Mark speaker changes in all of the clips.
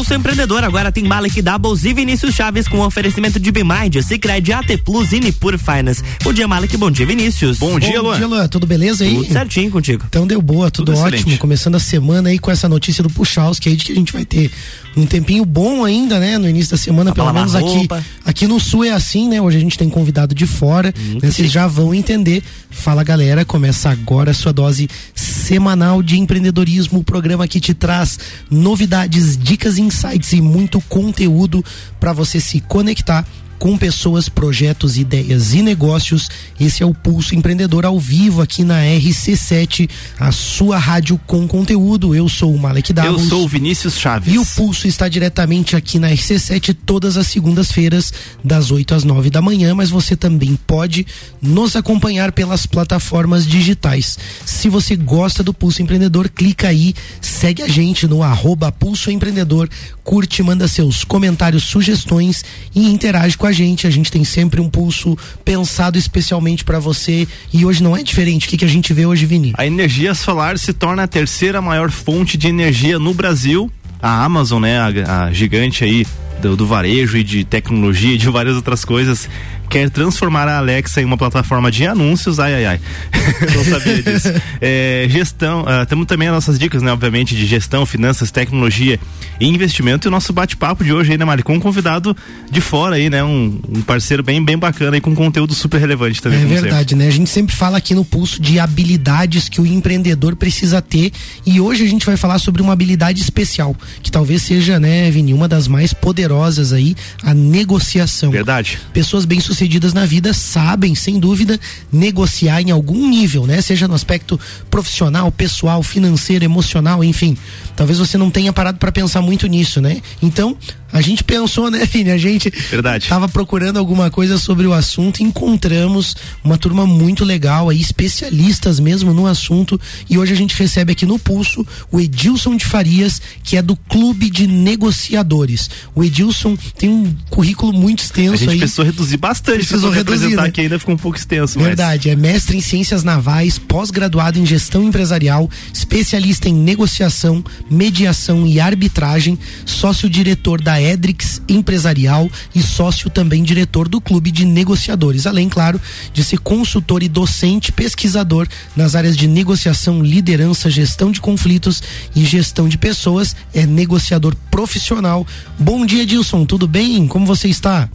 Speaker 1: Pulso Empreendedor agora tem Malek Doubles e Vinícius Chaves com oferecimento de Bimind, Cicred, AT Plus e Nipur Finance. Bom dia, Malek. Bom dia, Vinícius.
Speaker 2: Bom dia, Luan. Bom dia, Luan. Tudo beleza aí?
Speaker 1: Tudo certinho contigo.
Speaker 2: Então deu boa, tudo, tudo ótimo. Excelente. Começando a semana aí com essa notícia do Puchalski aí de que a gente vai ter um tempinho bom ainda, né? No início da semana, pelo menos aqui. Aqui no sul é assim, né? Hoje a gente tem convidado de fora, né? Vocês já vão entender. Fala galera, começa agora a sua dose semanal de empreendedorismo, o programa que te traz novidades, dicas, insights e muito conteúdo para você se conectar com pessoas, projetos, ideias e negócios. Esse é o Pulso Empreendedor ao vivo aqui na RC7, a sua rádio com conteúdo. Eu sou o Malek Davos.
Speaker 1: Eu sou o Vinícius Chaves.
Speaker 2: E o Pulso está diretamente aqui na RC7 todas as segundas-feiras, das 8 às 9 da manhã, mas você também pode nos acompanhar pelas plataformas digitais. Se você gosta do Pulso Empreendedor, clica aí, segue a gente no arroba Pulso Empreendedor, curte, manda seus comentários, sugestões e interage com a gente. A gente tem sempre um pulso pensado especialmente para você e hoje não é diferente. O que, que a gente vê hoje, Vini?
Speaker 3: A energia solar se torna a terceira maior fonte de energia no Brasil. A Amazon, né, a, a gigante aí do, do, varejo e de tecnologia e de várias outras coisas quer transformar a Alexa em uma plataforma de anúncios, ai ai ai, não sabia disso. É, gestão, uh, temos também as nossas dicas, né, obviamente, de gestão, finanças, tecnologia e investimento e o nosso bate-papo de hoje aí, né, Mari, com um convidado de fora aí, né, um, um, parceiro bem, bem bacana e com conteúdo super relevante também.
Speaker 2: É verdade, sempre. né, a gente sempre fala aqui no Pulso de habilidades que o empreendedor precisa ter e hoje a gente vai falar sobre uma habilidade especial, que talvez seja, né, Vini, uma das mais poderosas aí, a negociação.
Speaker 3: Verdade.
Speaker 2: Pessoas bem-sucedidas sucedidas na vida sabem, sem dúvida, negociar em algum nível, né? Seja no aspecto profissional, pessoal, financeiro, emocional, enfim. Talvez você não tenha parado para pensar muito nisso, né? Então, a gente pensou, né, Vini? A gente
Speaker 3: Verdade.
Speaker 2: tava procurando alguma coisa sobre o assunto e encontramos uma turma muito legal aí, especialistas mesmo no assunto. E hoje a gente recebe aqui no Pulso o Edilson de Farias, que é do Clube de Negociadores. O Edilson tem um currículo muito extenso
Speaker 3: aí. A gente
Speaker 2: aí.
Speaker 3: precisou reduzir bastante
Speaker 2: precisou reduzir, né?
Speaker 3: que ainda ficou um pouco extenso.
Speaker 2: Verdade,
Speaker 3: mas...
Speaker 2: é mestre em ciências navais, pós-graduado em gestão empresarial, especialista em negociação, mediação e arbitragem, sócio-diretor da Edrix Empresarial e sócio também diretor do Clube de Negociadores, além, claro, de ser consultor e docente pesquisador nas áreas de negociação, liderança, gestão de conflitos e gestão de pessoas, é negociador profissional. Bom dia, Dilson, tudo bem? Como você está?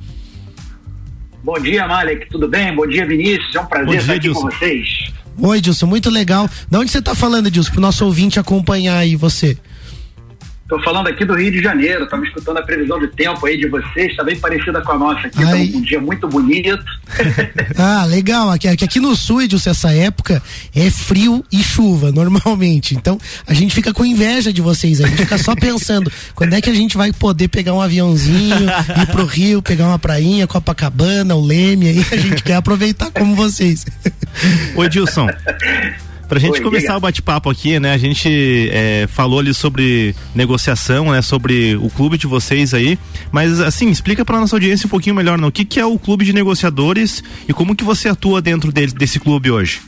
Speaker 4: Bom dia, Malek, tudo bem? Bom dia, Vinícius, é um prazer dia, estar aqui Dilson. com vocês.
Speaker 2: Oi, Dilson, muito legal. De onde você está falando, Dilson, para o nosso ouvinte acompanhar aí você?
Speaker 4: Estou falando aqui do Rio de Janeiro, estamos escutando a previsão de tempo aí de vocês, está bem parecida com a nossa aqui, tá um dia muito bonito.
Speaker 2: ah, legal, aqui, aqui no sul, Edilson, essa época é frio e chuva, normalmente, então a gente fica com inveja de vocês, a gente fica só pensando, quando é que a gente vai poder pegar um aviãozinho, ir pro Rio, pegar uma prainha, Copacabana, o Leme, aí a gente quer aproveitar como vocês.
Speaker 3: Oi, Edilson. Pra gente Oi, começar diga. o bate-papo aqui, né? A gente é, falou ali sobre negociação, né? Sobre o clube de vocês aí. Mas assim, explica pra nossa audiência um pouquinho melhor, não? O que, que é o clube de negociadores e como que você atua dentro dele, desse clube hoje?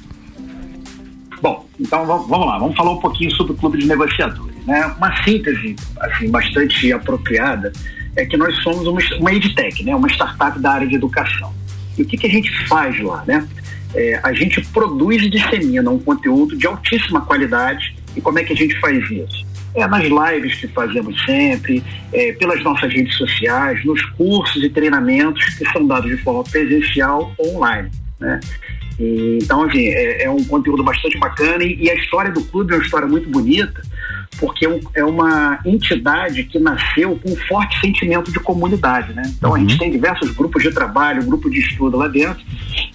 Speaker 4: Bom, então vamos lá, vamos falar um pouquinho sobre o clube de negociadores. Né? Uma síntese assim, bastante apropriada é que nós somos uma, uma EdTech, né? uma startup da área de educação. E o que, que a gente faz lá? Né? É, a gente produz e dissemina um conteúdo de altíssima qualidade. E como é que a gente faz isso? É nas lives que fazemos sempre, é, pelas nossas redes sociais, nos cursos e treinamentos que são dados de forma presencial ou online. Né? E, então, assim, é, é, um conteúdo bastante bacana e, e a história do clube é uma história muito bonita, porque é, é uma entidade que nasceu com um forte sentimento de comunidade, né? Então, uhum. a gente uhum. tem diversos grupos de trabalho, grupo de estudo lá dentro,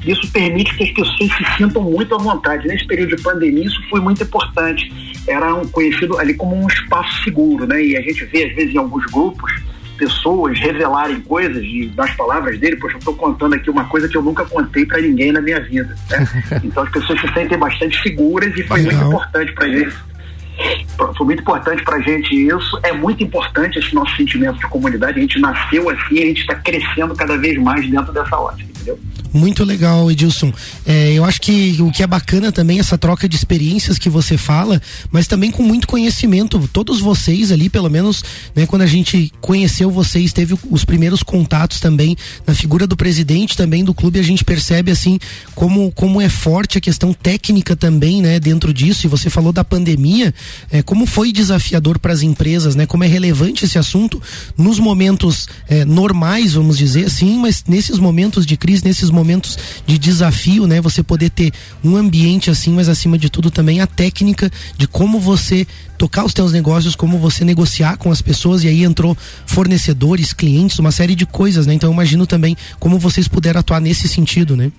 Speaker 4: isso permite que as pessoas se sintam muito à vontade. Nesse período de pandemia, isso foi muito importante. Era um, conhecido ali como um espaço seguro, né? E a gente vê, às vezes, em alguns grupos, pessoas revelarem coisas e das palavras dele, poxa, eu estou contando aqui uma coisa que eu nunca contei para ninguém na minha vida. Né? Então as pessoas se sentem bastante seguras e foi muito importante para gente. Foi muito importante para a gente isso. É muito importante esse nosso sentimento de comunidade. A gente nasceu assim, a gente está crescendo cada vez mais dentro dessa ótica, entendeu?
Speaker 2: Muito legal, Edilson. É, eu acho que o que é bacana também essa troca de experiências que você fala, mas também com muito conhecimento. Todos vocês ali, pelo menos, né, quando a gente conheceu vocês, teve os primeiros contatos também na figura do presidente também do clube, a gente percebe assim como como é forte a questão técnica também, né, dentro disso. E você falou da pandemia, é, como foi desafiador para as empresas, né? Como é relevante esse assunto nos momentos é, normais, vamos dizer assim, mas nesses momentos de crise, nesses momentos de desafio, né? Você poder ter um ambiente assim, mas acima de tudo também a técnica de como você tocar os teus negócios, como você negociar com as pessoas e aí entrou fornecedores, clientes, uma série de coisas, né? Então eu imagino também como vocês puderam atuar nesse sentido, né?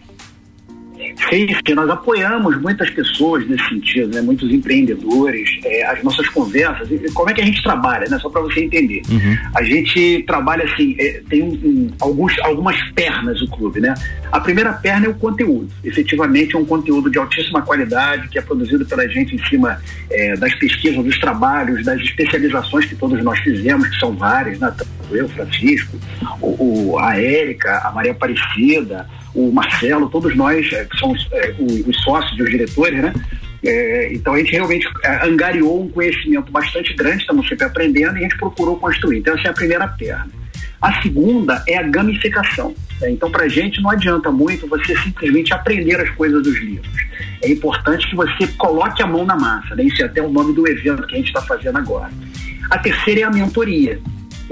Speaker 4: Sim, sim, nós apoiamos muitas pessoas nesse sentido, né? muitos empreendedores, é, as nossas conversas, como é que a gente trabalha, né? só para você entender. Uhum. A gente trabalha assim, é, tem um, um, alguns, algumas pernas o clube, né? A primeira perna é o conteúdo, efetivamente é um conteúdo de altíssima qualidade que é produzido pela gente em cima é, das pesquisas, dos trabalhos, das especializações que todos nós fizemos, que são várias, né? eu, Francisco, o, o a Érica, a Maria Aparecida, o Marcelo, todos nós, é, que somos é, os sócios e os diretores, né? É, então a gente realmente angariou um conhecimento bastante grande, estamos sempre aprendendo e a gente procurou construir. Então essa é a primeira perna. A segunda é a gamificação. Né? Então para a gente não adianta muito você simplesmente aprender as coisas dos livros. É importante que você coloque a mão na massa. Né? Isso é até o nome do evento que a gente está fazendo agora. A terceira é a mentoria.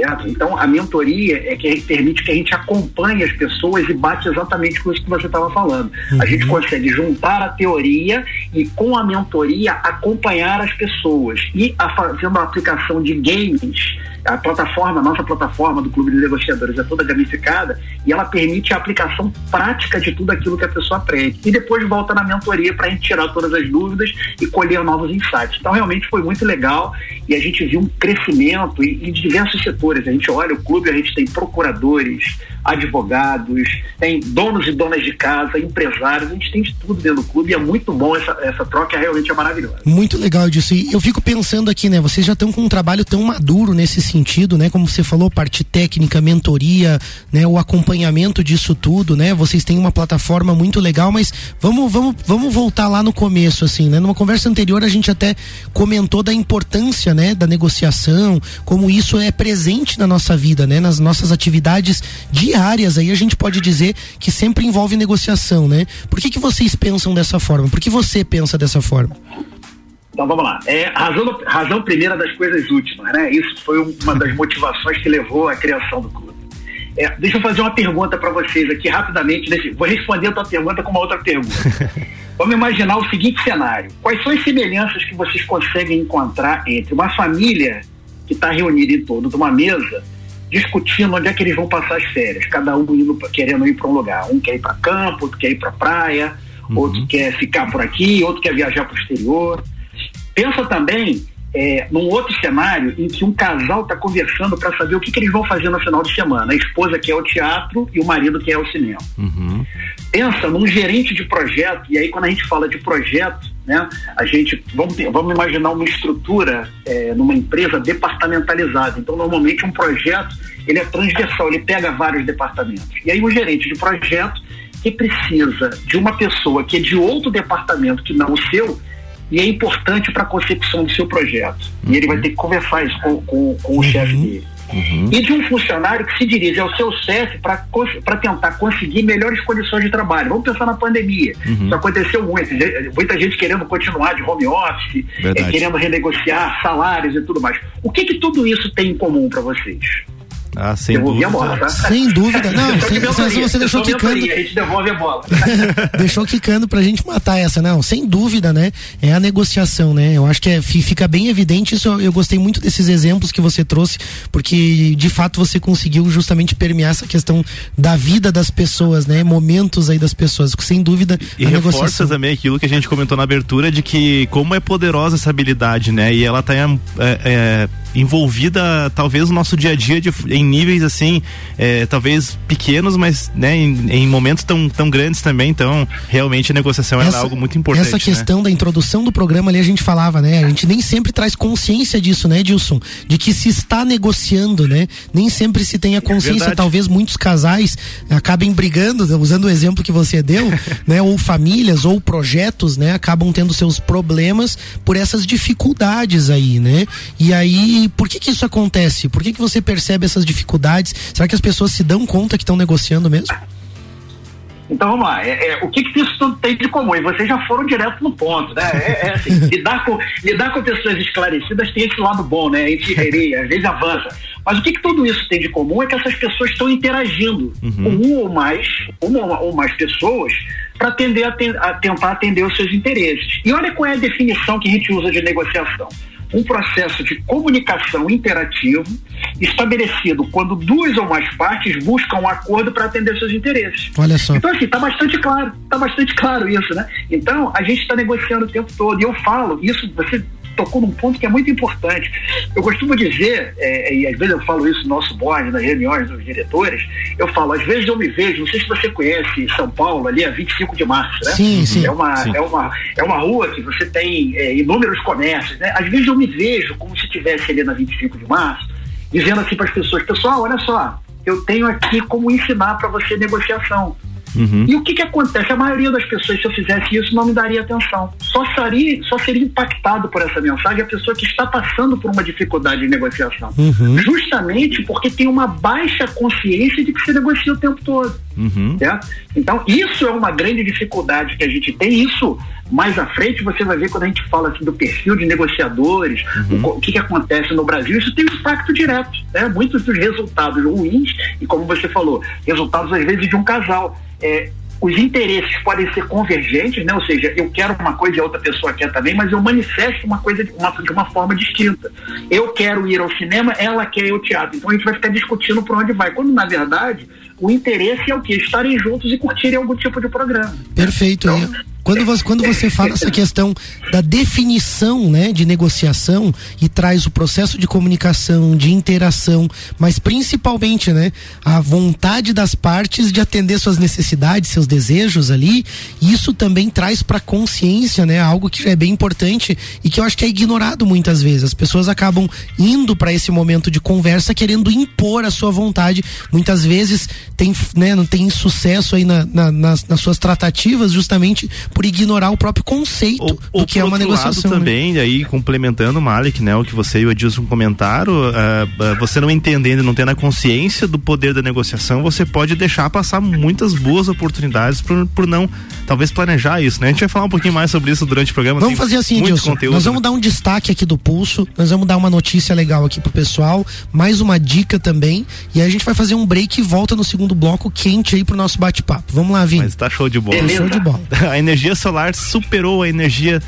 Speaker 4: Certo? Então, a mentoria é que permite que a gente acompanhe as pessoas e bate exatamente com isso que você estava falando. Uhum. A gente uhum. consegue juntar a teoria e, com a mentoria, acompanhar as pessoas. E a, fazendo a aplicação de games a plataforma, a nossa plataforma do Clube de Negociadores é toda gamificada e ela permite a aplicação prática de tudo aquilo que a pessoa aprende. E depois volta na mentoria para a gente tirar todas as dúvidas e colher novos insights. Então, realmente foi muito legal e a gente viu um crescimento em, diversos setores. A gente olha o clube, a gente tem procuradores, advogados, tem donos e donas de casa, empresários, a gente tem de tudo dentro do clube e é muito bom essa, essa troca, realmente é maravilhosa.
Speaker 2: Muito legal disso. E eu fico pensando aqui, né? Vocês já estão com um trabalho tão maduro nesse sentido, né? Como você falou, parte técnica, mentoria, né? O acompanhamento disso tudo, né? Vocês têm uma plataforma muito legal, mas vamos, vamos, vamos voltar lá no começo, assim, né? Numa conversa anterior a gente até comentou da importância, né? Da negociação, como isso é presente na nossa vida, né? Nas nossas atividades de diárias aí a gente pode dizer que sempre envolve negociação, né? Por que, que vocês pensam dessa forma? Por que você pensa dessa forma?
Speaker 4: Então vamos lá. É, razão, razão primeira das coisas últimas, né? Isso foi uma das motivações que levou à criação do clube. É, deixa eu fazer uma pergunta para vocês aqui rapidamente. Deixa, vou responder a tua pergunta com uma outra pergunta. Vamos imaginar o seguinte cenário: quais são as semelhanças que vocês conseguem encontrar entre uma família que está reunida em torno de uma mesa discutindo onde é que eles vão passar as férias, cada um indo, querendo ir para um lugar. Um quer ir para campo, outro quer ir para praia, uhum. outro quer ficar por aqui, outro quer viajar para o exterior. Pensa também é, num outro cenário em que um casal está conversando para saber o que, que, eles vão fazer no final de semana. A esposa quer o teatro e o marido quer o cinema. Uhum. Pensa num gerente de projeto, e aí quando a gente fala de projeto, né, a gente vamos, vamos imaginar uma estrutura é, numa empresa departamentalizada. Então, normalmente um projeto ele é transversal, ele pega vários departamentos. E aí o gerente de projeto que precisa de uma pessoa que é de outro departamento que não o seu, e é importante para a consecução do seu projeto. Uhum. E ele vai ter que conversar isso com, com, com o uhum. chefe dele. Uhum. E de um funcionário que se dirige ao seu chefe para tentar conseguir melhores condições de trabalho. Vamos pensar na pandemia. Uhum. Isso aconteceu muito. Muita gente querendo continuar de home office, é, querendo renegociar salários e tudo mais. O que, que tudo isso tem em comum para vocês?
Speaker 3: Ah, sem dúvida.
Speaker 2: Bola, tá? Sem dúvida. Não, sem, sem, você deixou quicando.
Speaker 4: A gente devolve a bola.
Speaker 2: deixou quicando pra gente matar essa, não. Sem dúvida, né? É a negociação, né? Eu acho que é, fica bem evidente isso. Eu gostei muito desses exemplos que você trouxe, porque de fato você conseguiu justamente permear essa questão da vida das pessoas, né? Momentos aí das pessoas. Sem dúvida.
Speaker 3: E reforça negociação. também aquilo que a gente comentou na abertura de que como é poderosa essa habilidade, né? E ela tá é, é, envolvida, talvez, no nosso dia a dia de, em em níveis assim, é, talvez pequenos, mas né, em, em, momentos tão, tão grandes também. Então, realmente a negociação essa, era algo muito importante.
Speaker 2: Essa questão
Speaker 3: né?
Speaker 2: da introdução do programa ali a gente falava, né? A gente nem sempre traz consciência disso, né, Dilson? De que se está negociando, né? Nem sempre se tem a consciência. Verdade. Talvez muitos casais acabem brigando, usando o exemplo que você deu, né? Ou famílias ou projetos, né? Acabam tendo seus problemas por essas dificuldades aí, né? E aí, por que que isso acontece? Por que que você percebe essas dificuldades? Será que as pessoas se dão conta que estão negociando mesmo?
Speaker 4: Então vamos lá, é, é, o que, que isso tudo tem de comum? E vocês já foram direto no ponto, né? É, é assim, lidar, com, lidar com pessoas esclarecidas tem esse lado bom, né? A gente às vezes avança. Mas o que, que tudo isso tem de comum é que essas pessoas estão interagindo uhum. com um ou mais, uma ou mais pessoas para atender a, a tentar atender os seus interesses. E olha qual é a definição que a gente usa de negociação um processo de comunicação interativo estabelecido quando duas ou mais partes buscam um acordo para atender seus interesses.
Speaker 2: Olha só.
Speaker 4: Então, assim, está bastante claro, está bastante claro isso, né? Então, a gente está negociando o tempo todo. E eu falo, isso você tocou num ponto que é muito importante. Eu costumo dizer, é, e às vezes eu falo isso no nosso board, nas reuniões dos diretores, eu falo, às vezes eu me vejo, não sei se você conhece São Paulo, ali é 25 de março, né?
Speaker 2: Sim, sim.
Speaker 4: É uma,
Speaker 2: sim.
Speaker 4: É uma, é uma rua que você tem é, inúmeros comércios, né? Às vezes eu me vejo como se estivesse ali na 25 de março, dizendo assim para as pessoas, pessoal, olha só, eu tenho aqui como ensinar para você negociação. Uhum. E o que, que acontece? A maioria das pessoas, se eu fizesse isso, não me daria atenção. Só seria, só seria impactado por essa mensagem a pessoa que está passando por uma dificuldade de negociação. Uhum. Justamente porque tem uma baixa consciência de que se negocia o tempo todo. Uhum. Certo? Então, isso é uma grande dificuldade que a gente tem. Isso, mais à frente, você vai ver quando a gente fala assim, do perfil de negociadores, uhum. o, que, que acontece no Brasil, isso tem um impacto direto. Né? Muitos dos resultados ruins, e como você falou, resultados às vezes de um casal é, os interesses podem ser convergentes, né? ou seja, eu quero uma coisa e a outra pessoa quer também, mas eu manifesto uma coisa de uma, de uma forma distinta. Eu quero ir ao cinema, ela quer ir ao teatro. Então a gente vai ficar discutindo por onde vai. Quando, na verdade, o interesse é o que? Estarem juntos e curtirem algum tipo de programa.
Speaker 2: Perfeito. Então, quando você, quando você fala essa questão da definição né, de negociação e traz o processo de comunicação, de interação, mas principalmente né, a vontade das partes de atender suas necessidades, seus desejos ali, isso também traz para consciência né, algo que é bem importante e que eu acho que é ignorado muitas vezes. As pessoas acabam indo para esse momento de conversa querendo impor a sua vontade. Muitas vezes tem, né, não tem sucesso aí na, na, nas, nas suas tratativas justamente por ignorar o próprio conceito ou, do ou que é uma negociação.
Speaker 3: Lado né? também, aí complementando o Malik, né, o que você e o Edilson comentaram, uh, você não entendendo, não tendo a consciência do poder da negociação, você pode deixar passar muitas boas oportunidades por, por não, talvez planejar isso, né? A gente vai falar um pouquinho mais sobre isso durante o programa.
Speaker 2: Vamos fazer assim, Edilson, conteúdo, nós vamos né? dar um destaque aqui do pulso, nós vamos dar uma notícia legal aqui pro pessoal, mais uma dica também, e aí a gente vai fazer um break e volta no segundo bloco quente aí pro nosso bate-papo. Vamos lá, Vini.
Speaker 3: Mas tá show de bola. Tá
Speaker 2: show de bola.
Speaker 3: a energia solar superou a energia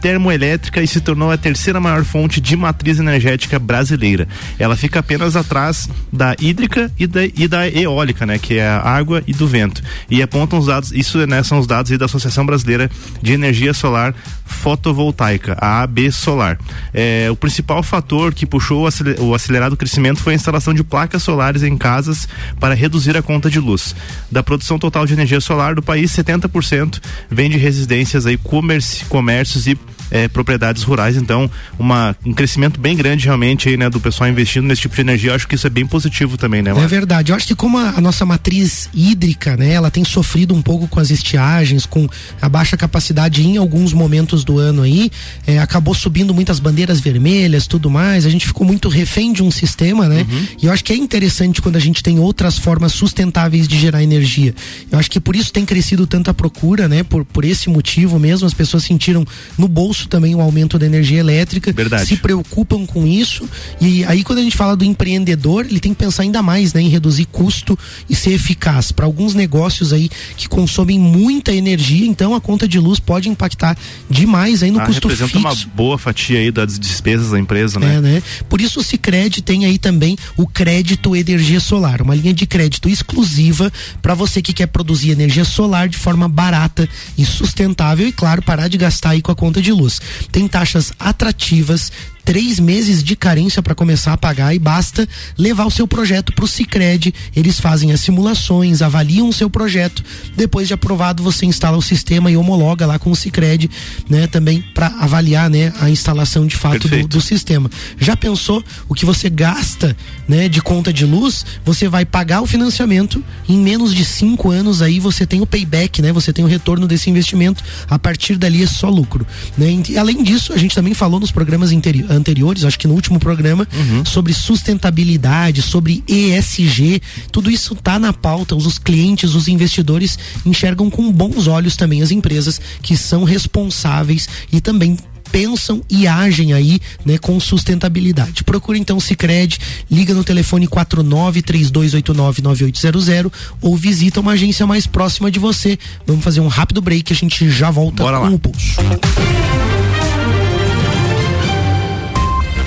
Speaker 3: termoelétrica e se tornou a terceira maior fonte de matriz energética brasileira. Ela fica apenas atrás da hídrica e da, e da eólica, né, que é a água e do vento. E apontam os dados, isso né, são os dados da Associação Brasileira de Energia Solar Fotovoltaica, a AB Solar. É, o principal fator que puxou o acelerado crescimento foi a instalação de placas solares em casas para reduzir a conta de luz. Da produção total de energia solar do país, 70% vem de residências aí, comércios e é, propriedades rurais. Então, uma, um crescimento bem grande realmente aí, né, do pessoal investindo nesse tipo de energia. Eu acho que isso é bem positivo também, né?
Speaker 2: É verdade. Eu acho que como a, a, nossa matriz hídrica, né, ela tem sofrido um pouco com as estiagens, com a baixa capacidade em alguns momentos do ano aí, é, acabou subindo muitas bandeiras vermelhas, tudo mais. A gente ficou muito refém de um sistema, né? Uhum. E eu acho que é interessante quando a gente tem outras formas sustentáveis de gerar energia. Eu acho que por isso tem crescido tanta procura, né? Por, por esse motivo mesmo, as pessoas sentiram no bolso isso também o aumento da energia elétrica.
Speaker 3: Verdade.
Speaker 2: Se preocupam com isso. E aí, quando a gente fala do empreendedor, ele tem que pensar ainda mais né, em reduzir custo e ser eficaz. Para alguns negócios aí que consomem muita energia, então a conta de luz pode impactar demais aí no ah, custo
Speaker 3: representa
Speaker 2: fixo.
Speaker 3: uma boa fatia aí das despesas da empresa, né?
Speaker 2: É, né? Por isso o Sicredi tem aí também o crédito energia solar, uma linha de crédito exclusiva para você que quer produzir energia solar de forma barata e sustentável e claro, parar de gastar aí com a conta de luz. Tem taxas atrativas, três meses de carência para começar a pagar e basta levar o seu projeto para o Cicred. Eles fazem as simulações, avaliam o seu projeto. Depois de aprovado, você instala o sistema e homologa lá com o Cicred, né? Também para avaliar, né, a instalação de fato do, do, sistema. Já pensou o que você gasta, né, de conta de luz? Você vai pagar o financiamento em menos de cinco anos aí você tem o payback, né? Você tem o retorno desse investimento. A partir dali é só lucro, né? E além disso, a gente também falou nos programas anteriores anteriores, acho que no último programa, uhum. sobre sustentabilidade, sobre ESG. Tudo isso está na pauta. Os clientes, os investidores enxergam com bons olhos também as empresas que são responsáveis e também pensam e agem aí, né, com sustentabilidade. Procure então o Cicred, liga no telefone 4932899800 ou visita uma agência mais próxima de você. Vamos fazer um rápido break, a gente já volta Bora com lá. o pulso.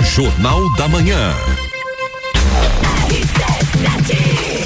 Speaker 5: Jornal da Manhã.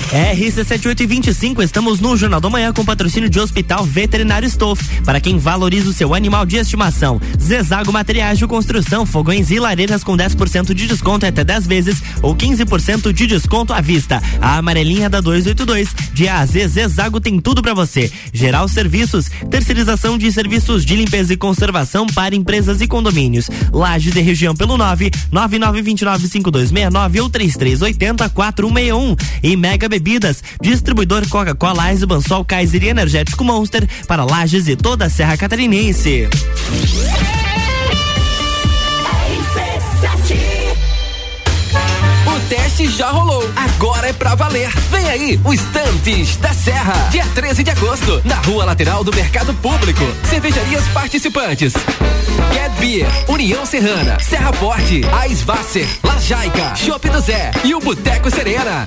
Speaker 1: RC7825, estamos no Jornal da Manhã com patrocínio de Hospital Veterinário Stoff. Para quem valoriza o seu animal de estimação. Zezago Materiais de Construção, fogões e lareiras com 10% de desconto até 10 vezes ou 15% de desconto à vista. A amarelinha da 282. De A a Z, Zezago tem tudo para você. Geral Serviços, terceirização de serviços de limpeza e conservação para empresas e condomínios. Lages e região pelo 9 99295269 ou 3380 4161. E Mega Bebidas, distribuidor Coca-Cola, Eisenbahn, Sol, Kaiser e Energético Monster para Lages e toda a Serra Catarinense.
Speaker 5: O teste já rolou, agora é pra valer. Vem aí, o Estantes da Serra, dia 13 de agosto, na rua lateral do Mercado Público. Cervejarias participantes. Get Beer, União Serrana, Serra Forte, Aisvasser, Lajaica, Chopp do Zé e o Boteco Serena.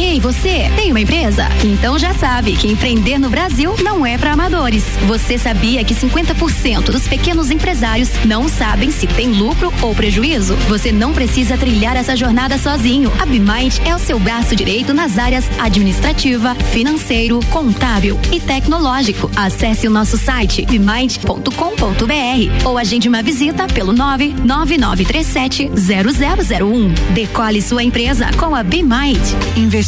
Speaker 6: Ei, você tem uma empresa? Então já sabe que empreender no Brasil não é para amadores. Você sabia que 50% dos pequenos empresários não sabem se tem lucro ou prejuízo? Você não precisa trilhar essa jornada sozinho. A BeMind é o seu braço direito nas áreas administrativa, financeiro, contábil e tecnológico. Acesse o nosso site bemind.com.br ou agende uma visita pelo 99937 0001. Decole sua empresa com a BeMind.
Speaker 7: Investir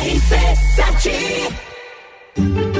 Speaker 8: RC7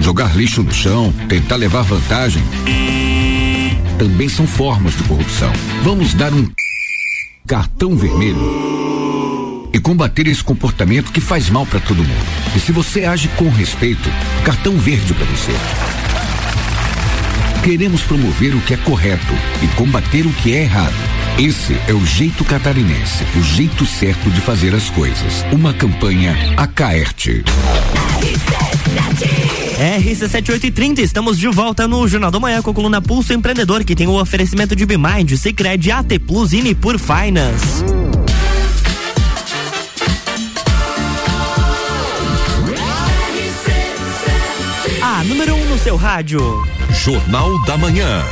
Speaker 9: jogar lixo no chão, tentar levar vantagem. também são formas de corrupção. Vamos dar um cartão vermelho e combater esse comportamento que faz mal para todo mundo. E se você age com respeito, cartão verde para você. Queremos promover o que é correto e combater o que é errado. Esse é o jeito catarinense, o jeito certo de fazer as coisas. Uma campanha Acaerte.
Speaker 1: RC7830, estamos de volta no Jornal da Manhã com a coluna Pulso Empreendedor, que tem o oferecimento de Bimind, Cicred, AT Plus e Nipur Finance. A número 1 um no seu rádio.
Speaker 10: Jornal da Manhã.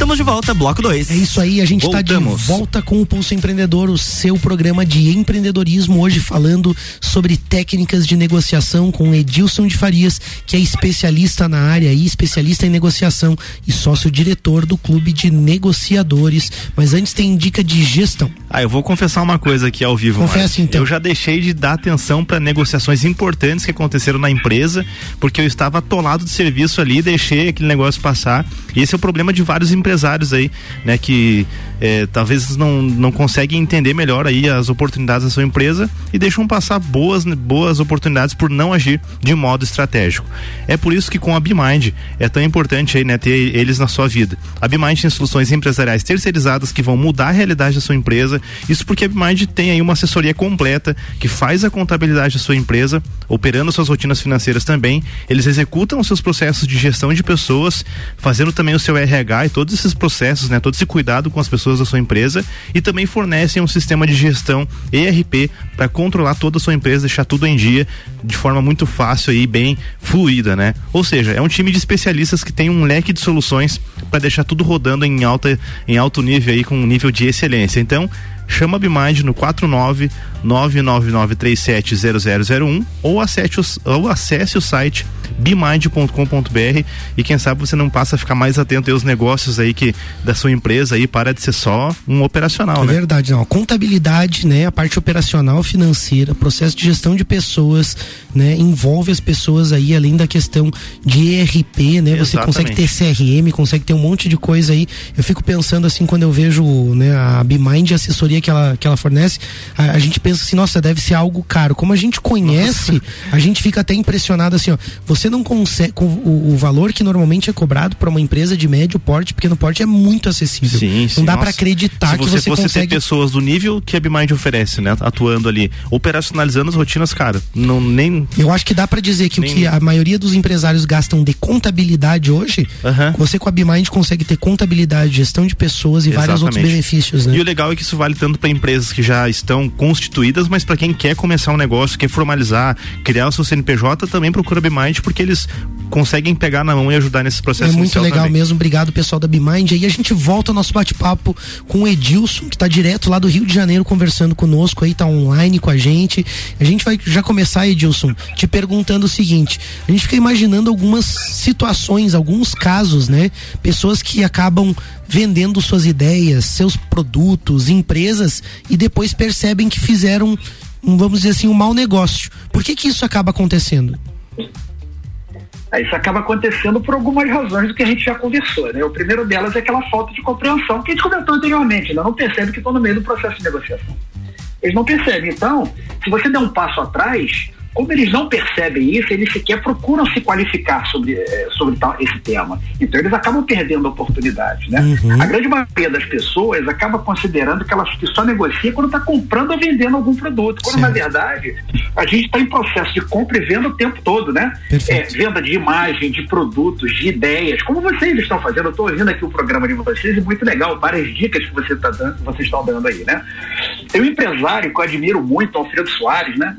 Speaker 1: Estamos de volta, bloco 2.
Speaker 2: É isso aí, a gente está de volta com o Pulso Empreendedor, o seu programa de empreendedorismo, hoje falando sobre técnicas de negociação com Edilson de Farias, que é especialista na área e especialista em negociação e sócio-diretor do Clube de Negociadores. Mas antes tem dica de gestão.
Speaker 3: Ah, eu vou confessar uma coisa aqui ao vivo.
Speaker 2: Confessa então.
Speaker 3: Eu já deixei de dar atenção para negociações importantes que aconteceram na empresa, porque eu estava atolado de serviço ali, deixei aquele negócio passar. E esse é o problema de vários empresários empresários aí, né, que é, talvez não, não conseguem entender melhor aí as oportunidades da sua empresa e deixam passar boas, boas oportunidades por não agir de modo estratégico. É por isso que com a BeMind é tão importante aí, né, ter eles na sua vida. A BeMind tem soluções empresariais terceirizadas que vão mudar a realidade da sua empresa. Isso porque a BeMind tem aí uma assessoria completa que faz a contabilidade da sua empresa, operando suas rotinas financeiras também. Eles executam os seus processos de gestão de pessoas, fazendo também o seu RH e todos esses processos, né, todo esse cuidado com as pessoas da sua empresa e também fornecem um sistema de gestão ERP para controlar toda a sua empresa, deixar tudo em dia de forma muito fácil e bem fluida, né? Ou seja, é um time de especialistas que tem um leque de soluções para deixar tudo rodando em alta em alto nível aí com um nível de excelência. Então, chama a Bimind no 49 999370001 ou acesse, ou acesse o site bimind.com.br e quem sabe você não passa a ficar mais atento aos negócios aí que da sua empresa aí para de ser só um operacional,
Speaker 2: é
Speaker 3: né?
Speaker 2: verdade, não. A contabilidade, né, a parte operacional financeira, processo de gestão de pessoas, né, envolve as pessoas aí além da questão de ERP, né? Você consegue ter CRM, consegue ter um monte de coisa aí. Eu fico pensando assim quando eu vejo, né, a Bimind a assessoria que ela que ela fornece, a, a gente pensa assim, nossa, deve ser algo caro. Como a gente conhece, nossa. a gente fica até impressionado assim, ó, você não consegue com o, o valor que normalmente é cobrado para uma empresa de médio porte, pequeno porte é muito acessível.
Speaker 3: Sim, sim,
Speaker 2: não dá para acreditar
Speaker 3: Se
Speaker 2: que
Speaker 3: você,
Speaker 2: você
Speaker 3: consegue ter pessoas do nível que a Bimind oferece, né, atuando ali, operacionalizando as rotinas, cara, não nem
Speaker 2: Eu acho que dá para dizer que nem... o que a maioria dos empresários gastam de contabilidade hoje, uhum. você com a Bimind consegue ter contabilidade, gestão de pessoas e Exatamente. vários outros benefícios, né?
Speaker 3: E o legal é que isso vale tanto para empresas que já estão constituídas, mas para quem quer começar um negócio, quer formalizar, criar o seu CNPJ, também procura a Bimind, porque eles conseguem pegar na mão e ajudar nesse processo.
Speaker 2: É muito legal também. mesmo, obrigado pessoal da Bimind. Aí a gente volta ao nosso bate-papo com o Edilson, que está direto lá do Rio de Janeiro conversando conosco aí, tá online com a gente. A gente vai já começar, Edilson, te perguntando o seguinte: a gente fica imaginando algumas situações, alguns casos, né? Pessoas que acabam vendendo suas ideias, seus produtos, empresas e depois percebem que fizeram, um, vamos dizer assim, um mau negócio. Por que que isso acaba acontecendo?
Speaker 4: Isso acaba acontecendo por algumas razões do que a gente já conversou, né? O primeiro delas é aquela falta de compreensão que a gente comentou anteriormente, né? não percebe que estão no meio do processo de negociação. Eles não percebem. Então, se você der um passo atrás, como eles não percebem isso, eles sequer procuram se qualificar sobre, eh, sobre tal, esse tema. Então eles acabam perdendo oportunidades, né? Uhum. A grande maioria das pessoas acaba considerando que elas que só negocia quando está comprando ou vendendo algum produto. Quando certo. na verdade a gente está em processo de compra e venda o tempo todo, né? É, venda de imagem, de produtos, de ideias, como vocês estão fazendo. Eu estou ouvindo aqui o programa de vocês e muito legal, várias dicas que você tá dando, vocês estão dando aí, né? Tem um empresário que eu admiro muito, Alfredo Soares, né?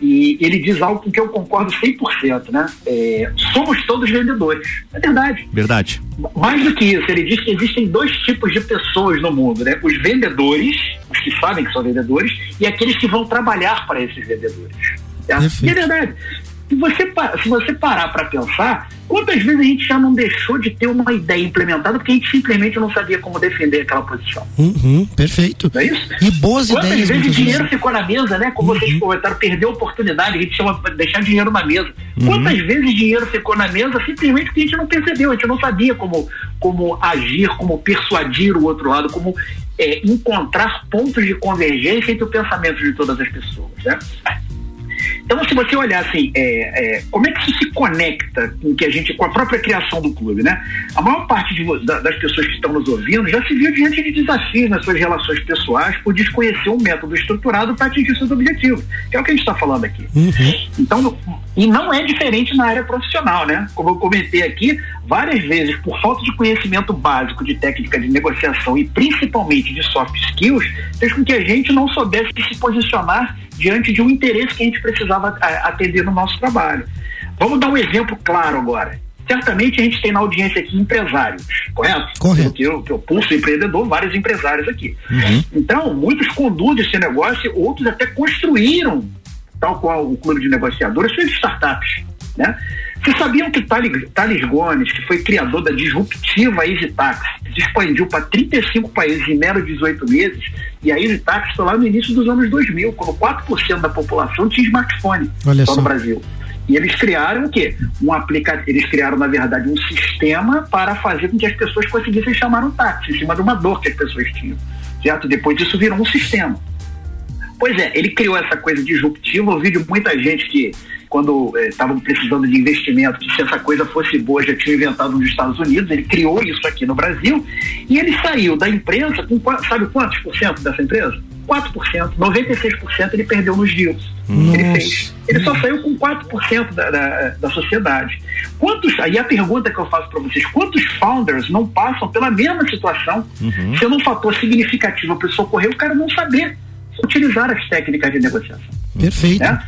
Speaker 4: E ele diz algo com que eu concordo 100%, né? É, somos todos vendedores. É verdade.
Speaker 3: Verdade.
Speaker 4: Mais do que isso, ele diz que existem dois tipos de pessoas no mundo, né? Os vendedores, os que sabem que são vendedores, e aqueles que vão trabalhar para esses vendedores. É, é verdade. Se você, se você parar para pensar, quantas vezes a gente já não deixou de ter uma ideia implementada porque a gente simplesmente não sabia como defender aquela posição?
Speaker 2: Uhum, perfeito.
Speaker 4: Não é isso?
Speaker 2: E boas
Speaker 4: quantas
Speaker 2: ideias.
Speaker 4: Quantas vezes dinheiro vezes. ficou na mesa, né? Como uhum. vocês comentaram, perder a oportunidade, a gente chama de deixar dinheiro na mesa. Uhum. Quantas vezes dinheiro ficou na mesa simplesmente porque a gente não percebeu, a gente não sabia como, como agir, como persuadir o outro lado, como é, encontrar pontos de convergência entre o pensamento de todas as pessoas, né? Então, se você olhar assim, é, é, como é que isso se conecta com que a gente, com a própria criação do clube, né? A maior parte de, da, das pessoas que estão nos ouvindo já se viu diante de desafios nas suas relações pessoais por desconhecer um método estruturado para atingir seus objetivos, que é o que a gente está falando aqui. Uhum. Então, e não é diferente na área profissional, né? Como eu comentei aqui, várias vezes, por falta de conhecimento básico de técnica de negociação e principalmente de soft skills, fez com que a gente não soubesse se posicionar diante de um interesse que a gente precisava atender no nosso trabalho. Vamos dar um exemplo claro agora. Certamente a gente tem na audiência aqui empresários, correto?
Speaker 2: Correto.
Speaker 4: Que eu, que eu pulso empreendedor, vários empresários aqui. Uhum. Então, muitos conduzem esse negócio, outros até construíram, tal qual o clube de negociadores, suas startups, né? Vocês sabiam que Thales Gomes, que foi criador da disruptiva EasyTax, se expandiu para 35 países em menos de 18 meses, e a EasyTax foi lá no início dos anos 2000, quando 4% da população tinha smartphone
Speaker 2: Olha só
Speaker 4: no Brasil. E eles criaram o quê? Um aplicativo, eles criaram, na verdade, um sistema para fazer com que as pessoas conseguissem chamar um táxi, em cima de uma dor que as pessoas tinham. Certo? Depois disso virou um sistema. Pois é, ele criou essa coisa disruptiva, eu vi de muita gente que quando estavam eh, precisando de investimento, que se essa coisa fosse boa, já tinha inventado nos Estados Unidos, ele criou isso aqui no Brasil, e ele saiu da empresa com, sabe quantos por cento dessa empresa? 4%, 96% ele perdeu nos deals. Ele fez. Ele só saiu com 4% da, da, da sociedade. Quantos, aí a pergunta que eu faço para vocês, quantos founders não passam pela mesma situação, uhum. sendo um fator significativo para socorrer o cara não saber utilizar as técnicas de negociação.
Speaker 2: Perfeito.
Speaker 4: Né?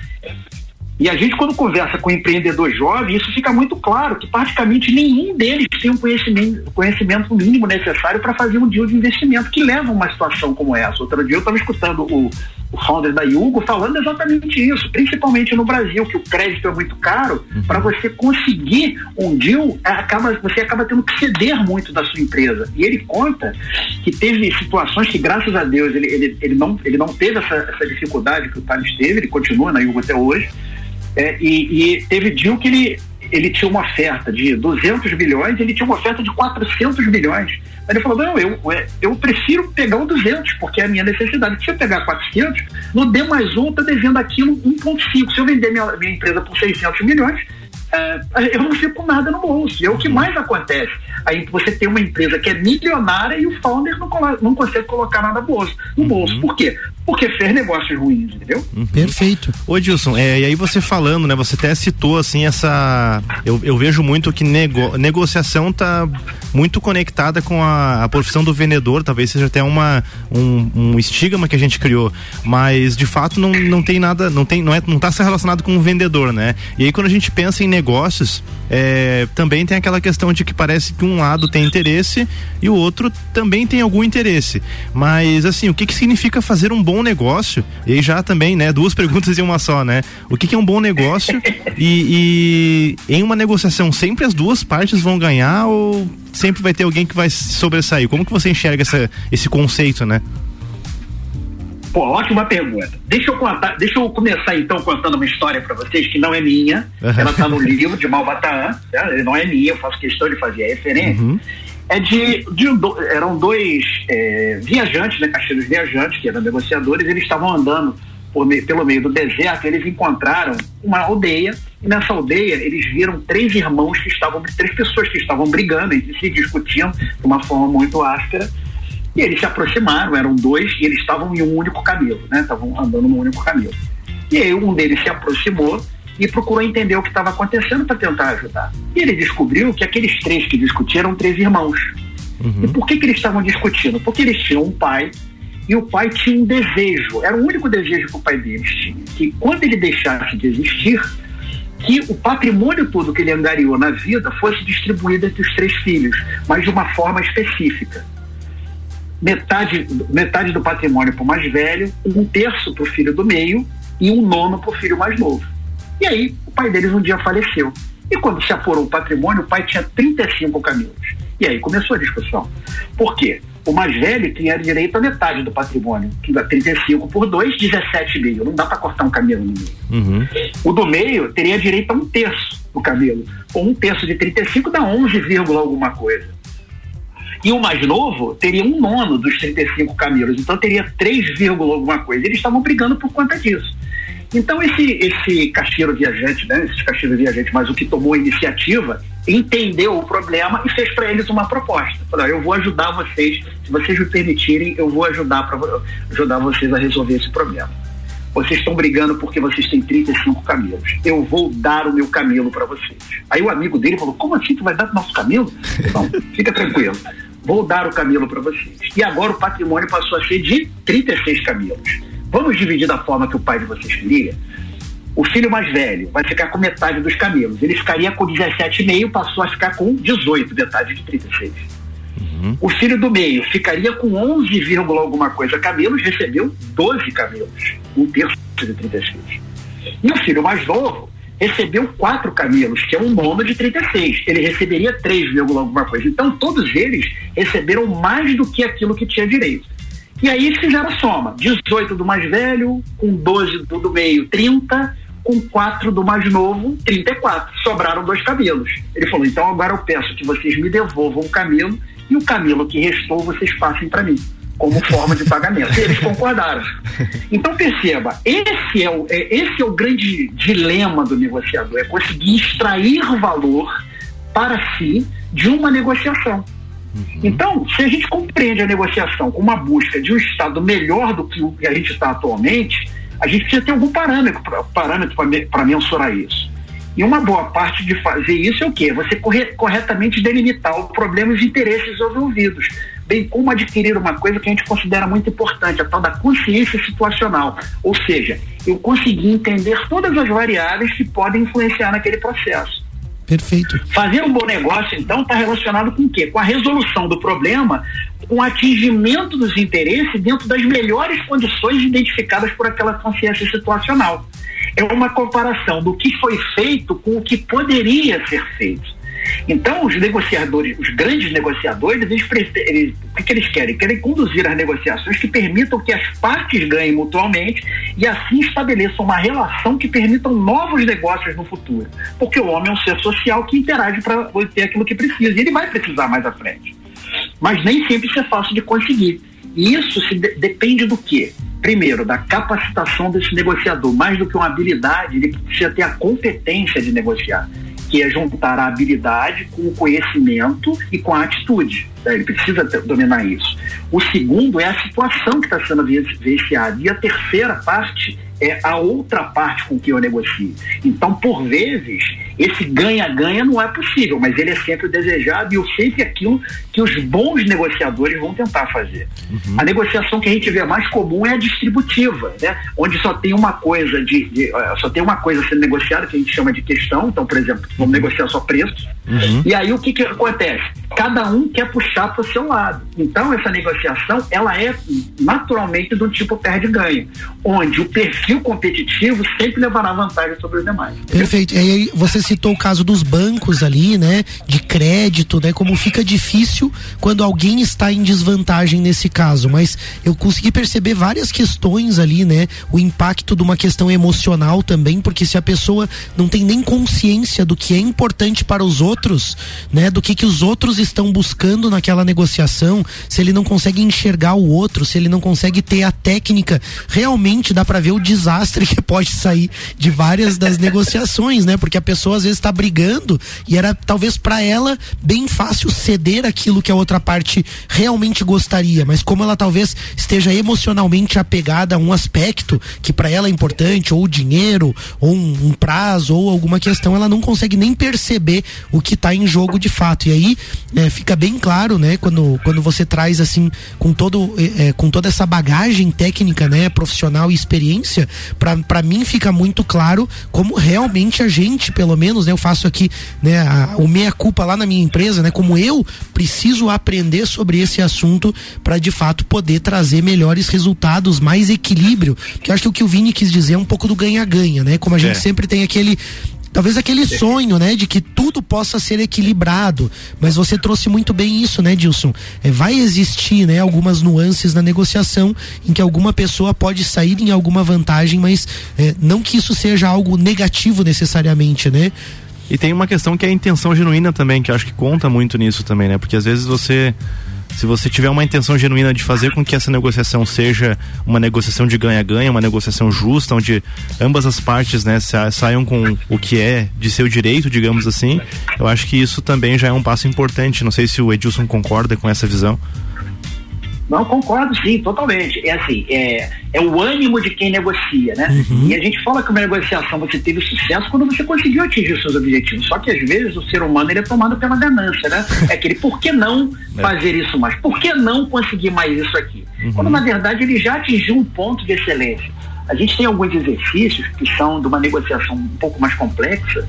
Speaker 4: E a gente, quando conversa com empreendedor jovem, isso fica muito claro, que praticamente nenhum deles tem um conhecimento, conhecimento mínimo necessário para fazer um deal de investimento que leva a uma situação como essa. Outro dia eu estava escutando o, o founder da Yugo falando exatamente isso, principalmente no Brasil, que o crédito é muito caro, uhum. para você conseguir um deal, acaba, você acaba tendo que ceder muito da sua empresa. E ele conta que teve situações que, graças a Deus, ele, ele, ele, não, ele não teve essa, essa dificuldade que o Thales teve, ele continua na Yugo até hoje, é, e, e, teve deal que ele, ele tinha uma oferta de 200 milhões, ele tinha uma oferta de 400 milhões. Aí ele falou: não, eu, é, eu prefiro pegar o 200, porque é a minha necessidade. Se eu pegar 400, no D mais um, está devendo aquilo 1,5. Se eu vender minha, minha empresa por 600 milhões, é, eu não fico com nada no bolso. É o que mais acontece. Aí você tem uma empresa que é milionária e o founder não, não consegue colocar nada no bolso. No bolso. Uhum. Por quê? Porque fez negócios ruins, entendeu?
Speaker 2: Uhum. Perfeito.
Speaker 3: Ô Dilson, é, e aí você falando, né? Você até citou assim essa. Eu, eu vejo muito que nego, negociação tá muito conectada com a, a, profissão do vendedor, talvez seja até uma, um, um estigma que a gente criou. Mas de fato não, não tem nada, não tem, não, é, não tá se relacionado com o vendedor, né? E aí quando a gente pensa em negócios, é, também tem aquela questão de que parece que um lado tem interesse e o outro também tem algum interesse. Mas assim, o que, que significa fazer um bom negócio? E aí já também, né? Duas perguntas em uma só, né? O que, que é um bom negócio? e, e em uma negociação sempre as duas partes vão ganhar ou sempre vai ter alguém que vai sobressair? Como que você enxerga essa, esse conceito, né?
Speaker 4: Pô, ótima pergunta. Deixa eu contar, deixa eu começar então contando uma história para vocês que não é minha. Uhum. Ela tá no livro de Malbataan, né? não é minha, eu faço questão de fazer a referência. Uhum. É de, de eram dois é, viajantes, né, caixeiros viajantes, que eram negociadores, eles estavam andando meio, pelo meio do deserto, eles encontraram uma aldeia, e nessa aldeia eles viram três irmãos que estavam, três pessoas que estavam brigando entre si, discutindo de uma forma muito áspera. E eles se aproximaram, eram dois, e eles estavam em um único camelo, né? Estavam andando num único camelo. E aí um deles se aproximou e procurou entender o que estava acontecendo para tentar ajudar. E ele descobriu que aqueles três que discutiram eram três irmãos. Uhum. E por que, que eles estavam discutindo? Porque eles tinham um pai e o pai tinha um desejo, era o único desejo que o pai deles tinha, que quando ele deixasse de existir, que o patrimônio todo que ele angariou na vida fosse distribuído entre os três filhos, mas de uma forma específica metade, metade do patrimônio para o mais velho, um terço para o filho do meio e um nono para o filho mais novo. E aí, o pai deles um dia faleceu. E quando se apurou o patrimônio, o pai tinha 35 camelos. E aí começou a discussão. Por quê? O mais velho tinha direito a metade do patrimônio, que dá 35 por 2, 17,5. Não dá para cortar um camelo no meio. Uhum. O do meio teria direito a um terço do camelo. Com um terço de 35 dá 11, alguma coisa. E o mais novo teria um nono dos 35 camelos, então teria 3, alguma coisa. Eles estavam brigando por conta disso. Então esse, esse caixeiro viajante, né, esse caixeiro viajante, mas o que tomou a iniciativa, entendeu o problema e fez para eles uma proposta. Falou, eu vou ajudar vocês, se vocês me permitirem, eu vou ajudar para ajudar vocês a resolver esse problema. Vocês estão brigando porque vocês têm 35 camelos. Eu vou dar o meu camelo para vocês. Aí o amigo dele falou: Como assim tu vai dar o nosso camelo? Não, fica tranquilo. Vou dar o camelo para vocês. E agora o patrimônio passou a ser de 36 camelos. Vamos dividir da forma que o pai de vocês queria? O filho mais velho vai ficar com metade dos camelos. Ele ficaria com 17,5, passou a ficar com 18, metade de 36. Uhum. O filho do meio ficaria com 11, alguma coisa camelos, recebeu 12 camelos, um terço de 36. E o filho mais novo recebeu quatro camelos, que é um nono de 36. Ele receberia 3, alguma coisa. Então, todos eles receberam mais do que aquilo que tinha direito. E aí fizeram a soma: 18 do mais velho, com 12 do, do meio, 30, com 4 do mais novo, 34. Sobraram dois camelos. Ele falou: então agora eu peço que vocês me devolvam o camelo e o camelo que restou vocês passem para mim como forma de pagamento. E eles concordaram. Então perceba, esse é, o, é, esse é o grande dilema do negociador, é conseguir extrair valor para si de uma negociação. Uhum. Então, se a gente compreende a negociação como uma busca de um Estado melhor do que o que a gente está atualmente, a gente precisa ter algum parâmetro para mensurar isso. E uma boa parte de fazer isso é o quê? Você corretamente delimitar o problema e os interesses envolvidos, bem como adquirir uma coisa que a gente considera muito importante, a tal da consciência situacional. Ou seja, eu conseguir entender todas as variáveis que podem influenciar naquele processo.
Speaker 2: Perfeito.
Speaker 4: Fazer um bom negócio, então, está relacionado com o quê? Com a resolução do problema, com o atingimento dos interesses dentro das melhores condições identificadas por aquela consciência situacional. É uma comparação do que foi feito com o que poderia ser feito. Então, os negociadores, os grandes negociadores, eles, eles, o que, que, eles querem? Querem conduzir as negociações que permitam que as partes ganhem mutuamente e assim estabeleçam uma relação que permitam novos negócios no futuro. Porque o homem é um ser social que interage para ter aquilo que precisa e ele vai precisar mais à frente. Mas nem sempre isso é fácil de conseguir. E isso se de depende do quê? Primeiro, da capacitação desse negociador. Mais do que uma habilidade, ele precisa ter a competência de negociar que é juntar a habilidade com o conhecimento e com a atitude. Né? Ele precisa dominar isso. O segundo é a situação que está sendo vivenciada. E a terceira parte é a outra parte com que eu negocio. Então, por vezes, esse ganha-ganha não é possível, mas ele é sempre desejado e eu sei que é aquilo que os bons negociadores vão tentar fazer. Uhum. A negociação que a gente vê mais comum é a distributiva, né? onde só tem uma coisa de, de uh, só tem uma coisa sendo negociada que a gente chama de questão. Então, por exemplo, vamos negociar só preços. Uhum. E aí o que, que acontece? Cada um quer puxar para o seu lado. Então, essa negociação ela é naturalmente do tipo perde-ganha, onde o perfil competitivo sempre levará vantagem sobre os demais.
Speaker 2: Perfeito. E aí você citou o caso dos bancos ali, né? De crédito, né? Como fica difícil quando alguém está em desvantagem nesse caso. Mas eu consegui perceber várias questões ali, né? O impacto de uma questão emocional também, porque se a pessoa não tem nem consciência do que é importante para os outros, né? Do que que os outros estão buscando naquela negociação, se ele não consegue enxergar o outro, se ele não consegue ter a técnica, realmente dá para ver o desastre que pode sair de várias das negociações, né? Porque a pessoa às vezes está brigando e era talvez para ela bem fácil ceder aquilo que a outra parte realmente gostaria, mas como ela talvez esteja emocionalmente apegada a um aspecto que para ela é importante, ou dinheiro, ou um, um, prazo, ou alguma questão, ela não consegue nem perceber o que está em jogo de fato. E aí é, fica bem claro, né, quando, quando você traz assim com todo é, com toda essa bagagem técnica, né, profissional e experiência, para mim fica muito claro como realmente a gente, pelo menos, né, eu faço aqui, né, a, o meia culpa lá na minha empresa, né, como eu preciso aprender sobre esse assunto para de fato poder trazer melhores resultados, mais equilíbrio, que eu acho que o que o Vini quis dizer é um pouco do ganha-ganha, né? Como a gente é. sempre tem aquele talvez aquele sonho, né, de que tudo possa ser equilibrado. Mas você trouxe muito bem isso, né, Dilson? É, vai existir, né, algumas nuances na negociação em que alguma pessoa pode sair em alguma vantagem, mas é, não que isso seja algo negativo necessariamente, né?
Speaker 3: E tem uma questão que é a intenção genuína também, que eu acho que conta muito nisso também, né? Porque às vezes você se você tiver uma intenção genuína de fazer com que essa negociação seja uma negociação de ganha-ganha, uma negociação justa, onde ambas as partes né, saiam com o que é de seu direito, digamos assim, eu acho que isso também já é um passo importante. Não sei se o Edilson concorda com essa visão.
Speaker 4: Não, concordo sim, totalmente. É assim, é, é o ânimo de quem negocia, né? Uhum. E a gente fala que uma negociação você teve sucesso quando você conseguiu atingir os seus objetivos. Só que às vezes o ser humano ele é tomado pela ganância, né? É aquele por que não é. fazer isso mais? Por que não conseguir mais isso aqui? Uhum. Quando na verdade ele já atingiu um ponto de excelência. A gente tem alguns exercícios que são de uma negociação um pouco mais complexa,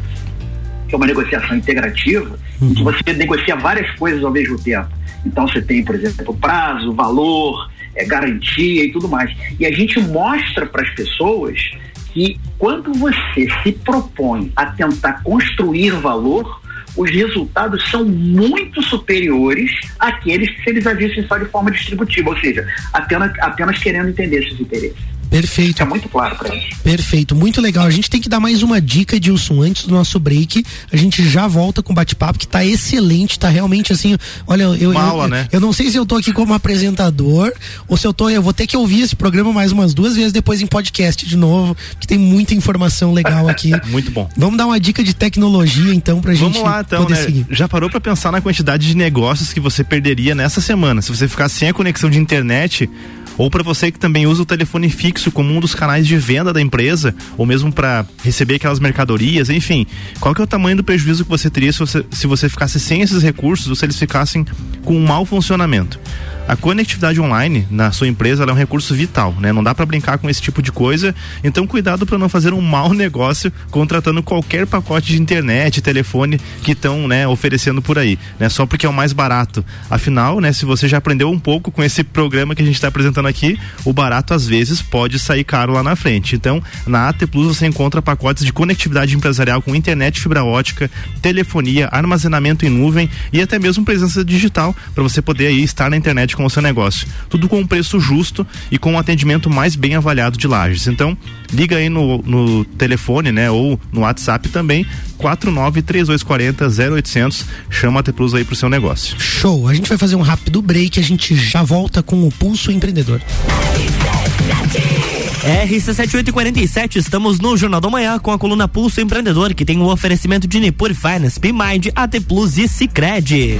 Speaker 4: que é uma negociação integrativa, uhum. em que uhum. você negocia várias coisas ao mesmo tempo. Então você tem, por exemplo, prazo, valor, é, garantia e tudo mais. E a gente mostra para as pessoas que quando você se propõe a tentar construir valor, os resultados são muito superiores àqueles que se eles agissem só de forma distributiva, ou seja, apenas, apenas querendo entender esses interesses.
Speaker 2: Perfeito.
Speaker 4: É muito claro pra gente.
Speaker 2: Perfeito, muito legal. A gente tem que dar mais uma dica, Dilson, antes do nosso break. A gente já volta com o bate-papo, que tá excelente, tá realmente assim. Olha, eu,
Speaker 3: uma
Speaker 2: eu,
Speaker 3: aula,
Speaker 2: eu,
Speaker 3: né?
Speaker 2: eu não sei se eu tô aqui como apresentador ou se eu tô. Eu vou ter que ouvir esse programa mais umas duas vezes depois em podcast de novo, que tem muita informação legal aqui.
Speaker 3: muito bom.
Speaker 2: Vamos dar uma dica de tecnologia, então, pra gente Vamos lá, então, poder né? seguir.
Speaker 3: Já parou para pensar na quantidade de negócios que você perderia nessa semana? Se você ficar sem a conexão de internet ou para você que também usa o telefone fixo como um dos canais de venda da empresa, ou mesmo para receber aquelas mercadorias, enfim, qual que é o tamanho do prejuízo que você teria se você, se você ficasse sem esses recursos ou se eles ficassem com um mau funcionamento? A conectividade online na sua empresa é um recurso vital, né? Não dá para brincar com esse tipo de coisa. Então, cuidado para não fazer um mau negócio contratando qualquer pacote de internet, telefone que estão, né, oferecendo por aí, né? Só porque é o mais barato. Afinal, né, se você já aprendeu um pouco com esse programa que a gente está apresentando aqui, o barato às vezes pode sair caro lá na frente. Então, na AT Plus você encontra pacotes de conectividade empresarial com internet fibra ótica, telefonia, armazenamento em nuvem e até mesmo presença digital para você poder aí estar na internet com o seu negócio. Tudo com um preço justo e com um atendimento mais bem avaliado de lajes. Então, liga aí no, no telefone, né? Ou no WhatsApp também, 493240 0800. Chama a T Plus aí pro seu negócio.
Speaker 2: Show! A gente vai fazer um rápido break, a gente já volta com o Pulso Empreendedor.
Speaker 1: RC7847, estamos no Jornal da Manhã com a coluna Pulso Empreendedor, que tem o um oferecimento de Nipur Finance, Pimind, AT Plus e Cicred.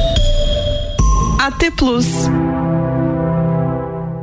Speaker 11: AT Plus.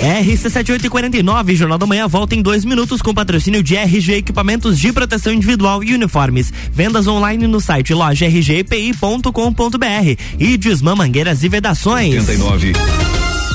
Speaker 1: RC7849, Jornal da Manhã volta em dois minutos com patrocínio de RG Equipamentos de Proteção Individual e Uniformes. Vendas online no site loja rgpi.com.br e Desmã Mangueiras e Vedações.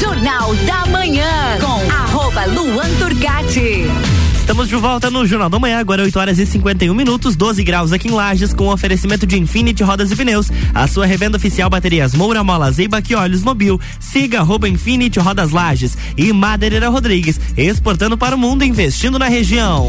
Speaker 11: Jornal da Manhã com arroba Luan Turcati.
Speaker 1: Estamos de volta no Jornal da Manhã, agora 8 horas e 51 minutos, 12 graus aqui em Lages, com oferecimento de Infinity Rodas e Pneus. A sua revenda oficial baterias Moura Mola Zeiba e Olhos Mobil. Siga arroba Infinity Rodas Lages e Madeireira Rodrigues, exportando para o mundo, investindo na região.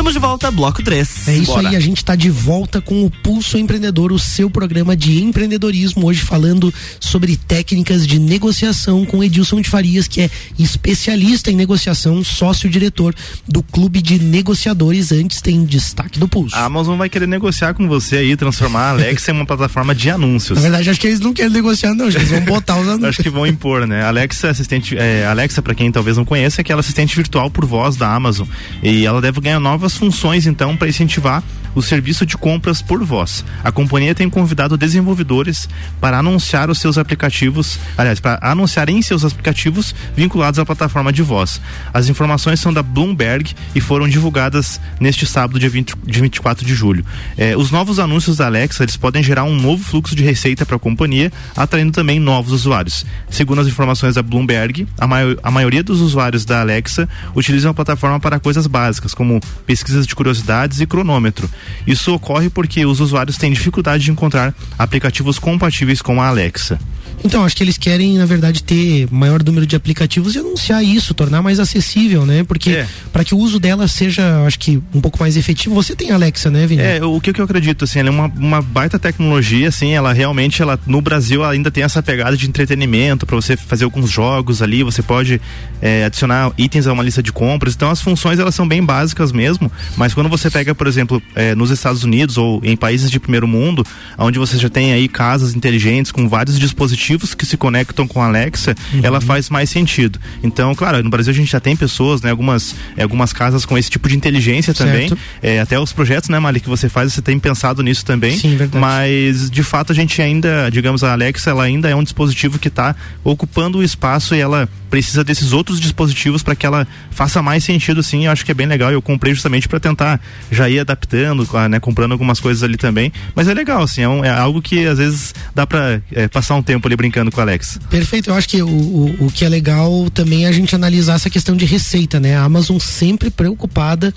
Speaker 1: Estamos de volta, bloco 3.
Speaker 2: É isso Bora. aí, a gente está de volta com o Pulso Empreendedor, o seu programa de empreendedorismo, hoje falando sobre técnicas de negociação com Edilson de Farias, que é especialista em negociação, sócio-diretor do Clube de Negociadores. Antes tem destaque do Pulso.
Speaker 3: A Amazon vai querer negociar com você aí, transformar a Alexa em uma plataforma de anúncios.
Speaker 2: Na verdade, acho que eles não querem negociar, não, eles vão botar os anúncios.
Speaker 3: acho que vão impor, né? Alexa, assistente, é, Alexa, para quem talvez não conheça, é aquela assistente virtual por voz da Amazon. E ela deve ganhar novas funções então para incentivar o serviço de compras por voz. A companhia tem convidado desenvolvedores para anunciar os seus aplicativos, aliás, para anunciar em seus aplicativos vinculados à plataforma de voz. As informações são da Bloomberg e foram divulgadas neste sábado, dia, 20, dia 24 de julho. É, os novos anúncios da Alexa eles podem gerar um novo fluxo de receita para a companhia, atraindo também novos usuários. Segundo as informações da Bloomberg, a, a maioria dos usuários da Alexa utilizam a plataforma para coisas básicas, como pesquisas de curiosidades e cronômetro. Isso ocorre porque os usuários têm dificuldade de encontrar aplicativos compatíveis com a Alexa.
Speaker 2: Então, acho que eles querem, na verdade, ter maior número de aplicativos e anunciar isso, tornar mais acessível, né? Porque é. para que o uso dela seja, acho que, um pouco mais efetivo, você tem Alexa, né, Vini?
Speaker 3: É, o que, eu acredito, assim, ela é uma, uma baita tecnologia, assim, ela realmente, ela no Brasil ainda tem essa pegada de entretenimento, para você fazer alguns jogos ali, você pode é, adicionar itens a uma lista de compras, então as funções elas são bem básicas mesmo. Mas quando você pega, por exemplo, é, nos Estados Unidos ou em países de primeiro mundo, onde você já tem aí casas inteligentes com vários dispositivos que se conectam com a Alexa, uhum. ela faz mais sentido. Então, claro, no Brasil a gente já tem pessoas, né? Algumas, é, algumas casas com esse tipo de inteligência também. É, até os projetos, né, Mali, que você faz, você tem pensado nisso também.
Speaker 2: Sim, verdade.
Speaker 3: Mas, de fato, a gente ainda, digamos, a Alexa, ela ainda é um dispositivo que está ocupando o espaço e ela precisa desses outros dispositivos para que ela faça mais sentido, sim. Eu acho que é bem legal. Eu comprei justamente para tentar já ir adaptando, né, comprando algumas coisas ali também. Mas é legal, assim, é, um, é algo que às vezes dá para é, passar um tempo ali brincando com o Alex.
Speaker 2: Perfeito. Eu acho que o, o, o que é legal também é a gente analisar essa questão de receita, né? A Amazon sempre preocupada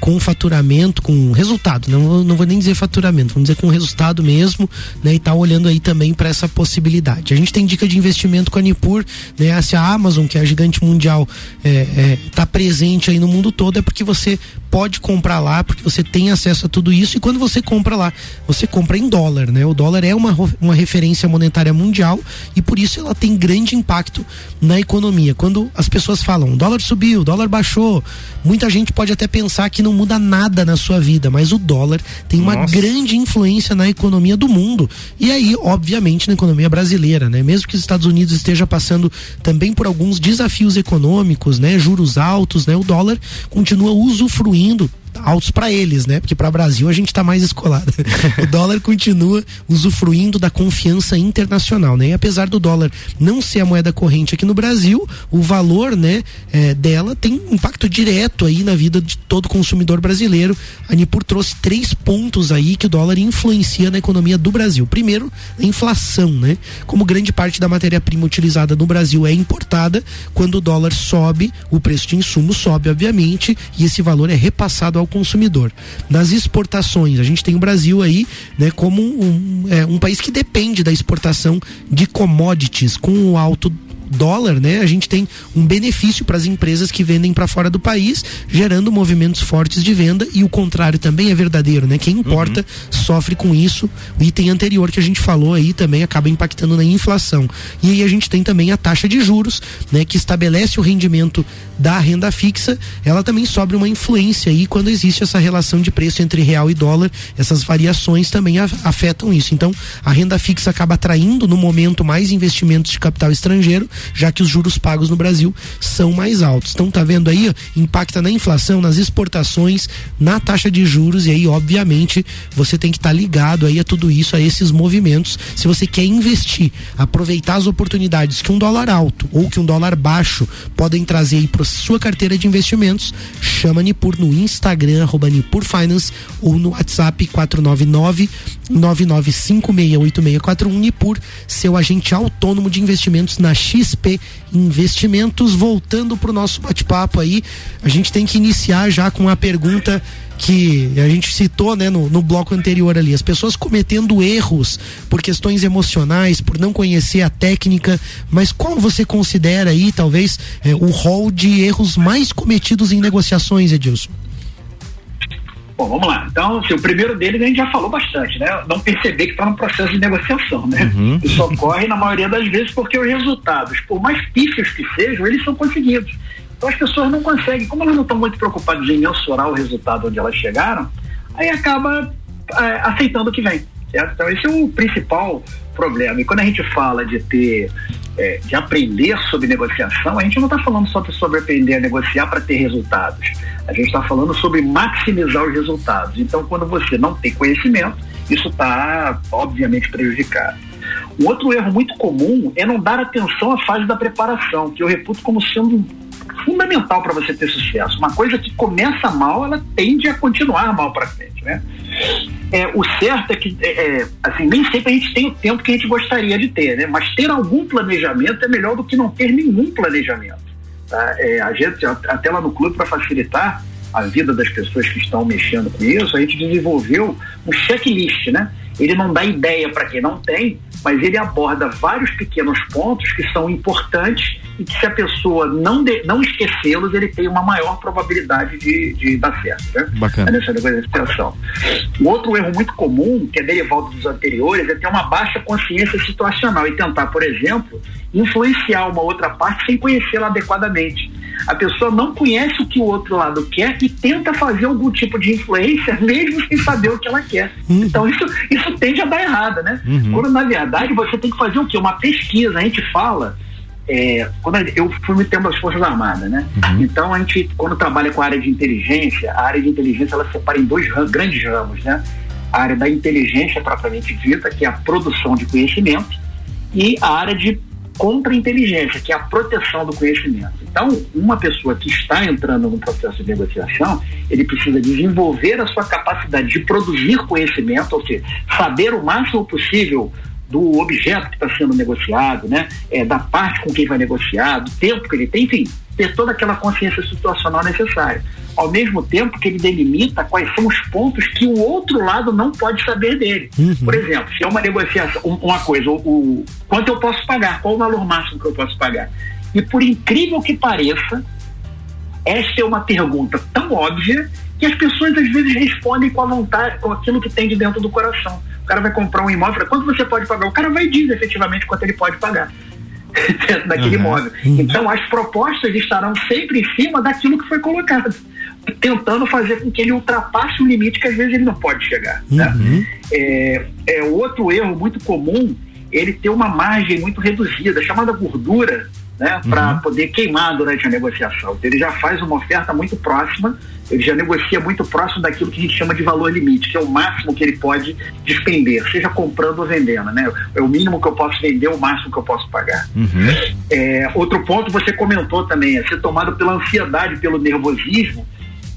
Speaker 2: com faturamento, com resultado, não, não vou nem dizer faturamento, vamos dizer com resultado mesmo, né? E tá olhando aí também para essa possibilidade. A gente tem dica de investimento com a Nipur, né? Se a Amazon, que é a gigante mundial, é, é, tá presente aí no mundo todo, é porque você pode comprar lá, porque você tem acesso a tudo isso e quando você compra lá, você compra em dólar, né? O dólar é uma, uma referência monetária mundial e por isso ela tem grande impacto na economia. Quando as pessoas falam, dólar subiu, dólar baixou, muita gente pode até pensar que não muda nada na sua vida, mas o dólar tem uma Nossa. grande influência na economia do mundo e aí, obviamente, na economia brasileira, né? Mesmo que os Estados Unidos esteja passando também por alguns desafios econômicos, né? Juros altos, né? O dólar continua usufruindo indo altos para eles, né? Porque para o Brasil a gente está mais escolado. o dólar continua usufruindo da confiança internacional, né? E apesar do dólar não ser a moeda corrente aqui no Brasil, o valor, né, é, dela tem impacto direto aí na vida de todo consumidor brasileiro. A Nipur trouxe três pontos aí que o dólar influencia na economia do Brasil. Primeiro, a inflação, né? Como grande parte da matéria-prima utilizada no Brasil é importada, quando o dólar sobe, o preço de insumos sobe, obviamente, e esse valor é repassado ao ao consumidor. Nas exportações, a gente tem o Brasil aí, né, como um, é, um país que depende da exportação de commodities com o alto dólar, né, a gente tem um benefício para as empresas que vendem para fora do país, gerando movimentos fortes de venda e o contrário também é verdadeiro, né? Quem importa uhum. sofre com isso. O item anterior que a gente falou aí também acaba impactando na inflação. E aí a gente tem também a taxa de juros, né, que estabelece o rendimento da renda fixa, ela também sobe uma influência aí quando existe essa relação de preço entre real e dólar, essas variações também afetam isso. Então, a renda fixa acaba atraindo no momento mais investimentos de capital estrangeiro, já que os juros pagos no Brasil são mais altos. Então, tá vendo aí, ó, impacta na inflação, nas exportações, na taxa de juros e aí, obviamente, você tem que estar tá ligado aí a tudo isso, a esses movimentos. Se você quer investir, aproveitar as oportunidades que um dólar alto ou que um dólar baixo podem trazer aí para sua carteira de investimentos, chama Nipur no Instagram, arroba Nipur Finance ou no WhatsApp 499 99568641 Nipur, seu agente autônomo de investimentos na XP Investimentos. Voltando para o nosso bate-papo aí, a gente tem que iniciar já com a pergunta que a gente citou né, no, no bloco anterior ali, as pessoas cometendo erros por questões emocionais, por não conhecer a técnica, mas qual você considera aí, talvez, é, o rol de erros mais cometidos em negociações, Edilson?
Speaker 4: Bom, vamos lá. Então, assim, o primeiro deles a gente já falou bastante, né? Não perceber que está no processo de negociação, né? Uhum. Isso ocorre na maioria das vezes porque os resultados, por mais pífios que sejam, eles são conseguidos. Então as pessoas não conseguem, como elas não estão muito preocupadas em mensurar o resultado onde elas chegaram, aí acaba é, aceitando o que vem. Certo? Então esse é o principal problema. E quando a gente fala de ter, é, de aprender sobre negociação, a gente não está falando só sobre aprender a negociar para ter resultados. A gente está falando sobre maximizar os resultados. Então, quando você não tem conhecimento, isso está obviamente prejudicado. Um outro erro muito comum é não dar atenção à fase da preparação, que eu reputo como sendo fundamental para você ter sucesso. Uma coisa que começa mal, ela tende a continuar mal para frente, né? É, o certo é que, é, é, assim, nem sempre a gente tem o tempo que a gente gostaria de ter, né? Mas ter algum planejamento é melhor do que não ter nenhum planejamento. Tá? É, a gente, até lá no clube, para facilitar a vida das pessoas que estão mexendo com isso, a gente desenvolveu um checklist, né? Ele não dá ideia para quem não tem, mas ele aborda vários pequenos pontos que são importantes e que se a pessoa não, de, não esquecê-los, ele tem uma maior probabilidade de, de dar certo. Né?
Speaker 3: Bacana.
Speaker 4: Nessa negociação. O outro erro muito comum, que é derivado dos anteriores, é ter uma baixa consciência situacional e tentar, por exemplo, influenciar uma outra parte sem conhecê-la adequadamente. A pessoa não conhece o que o outro lado quer e tenta fazer algum tipo de influência, mesmo sem saber o que ela quer. Uhum. Então, isso, isso tende a dar errado, né? Uhum. Quando, na verdade, você tem que fazer o quê? Uma pesquisa. A gente fala. É, quando eu fui muito tempo das Forças Armadas, né? Uhum. Então a gente, quando trabalha com a área de inteligência, a área de inteligência ela separa em dois ram, grandes ramos, né? A área da inteligência propriamente dita, que é a produção de conhecimento, e a área de contra-inteligência, que é a proteção do conhecimento. Então, uma pessoa que está entrando no processo de negociação, ele precisa desenvolver a sua capacidade de produzir conhecimento, ou seja, saber o máximo possível do objeto que está sendo negociado, né? É, da parte com quem vai negociar, do tempo que ele tem, enfim, ter toda aquela consciência situacional necessária. Ao mesmo tempo que ele delimita quais são os pontos que o outro lado não pode saber dele. Uhum. Por exemplo, se é uma negociação, uma coisa, o, o, quanto eu posso pagar, qual o valor máximo que eu posso pagar. E por incrível que pareça, esta é uma pergunta tão óbvia que as pessoas às vezes respondem com a vontade, com aquilo que tem de dentro do coração. O cara vai comprar um imóvel, quanto você pode pagar? O cara vai dizer efetivamente quanto ele pode pagar dentro daquele uhum. imóvel. Uhum. Então as propostas estarão sempre em cima daquilo que foi colocado, tentando fazer com que ele ultrapasse o limite que às vezes ele não pode chegar. Né? Uhum. Né? É, é outro erro muito comum ele ter uma margem muito reduzida, chamada gordura, né, para uhum. poder queimar durante a negociação. Ele já faz uma oferta muito próxima, ele já negocia muito próximo daquilo que a gente chama de valor limite, que é o máximo que ele pode despender, seja comprando ou vendendo, né? É o mínimo que eu posso vender, o máximo que eu posso pagar. Uhum. É, outro ponto você comentou também, é ser tomado pela ansiedade, pelo nervosismo,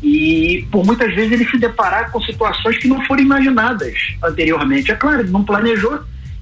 Speaker 4: e por muitas vezes ele se deparar com situações que não foram imaginadas anteriormente. É claro, ele não planejou,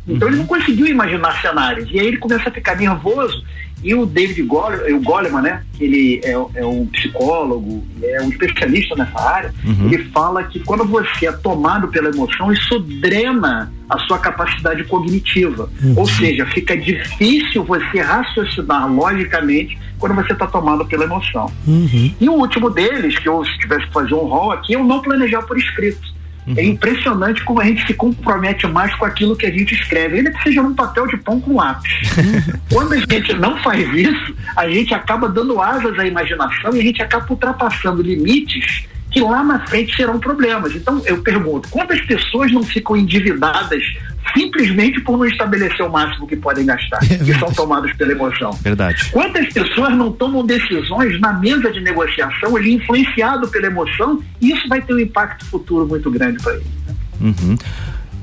Speaker 4: então ele não conseguiu imaginar cenários. E aí ele começa a ficar nervoso e o David Goleman, o Goleman né, ele é, é, um psicólogo, é um especialista nessa área, uhum. ele fala que quando você é tomado pela emoção, isso drena a sua capacidade cognitiva. Uhum. Ou seja, fica difícil você raciocinar logicamente quando você está tomado pela emoção. Uhum. E o último deles, que eu se tivesse que fazer um rol aqui, o não planejar por escrito. Uhum. É impressionante como a gente se compromete mais com aquilo que a gente escreve, ainda que seja num papel de pão com lápis. Quando a gente não faz isso, a gente acaba dando asas à imaginação e a gente acaba ultrapassando limites que lá na frente serão problemas. Então, eu pergunto, quantas pessoas não ficam endividadas simplesmente por não estabelecer o máximo que podem gastar é e são tomadas pela emoção?
Speaker 3: Verdade.
Speaker 4: Quantas pessoas não tomam decisões na mesa de negociação, ele influenciado pela emoção, e isso vai ter um impacto futuro muito grande para ele. Né?
Speaker 3: Uhum.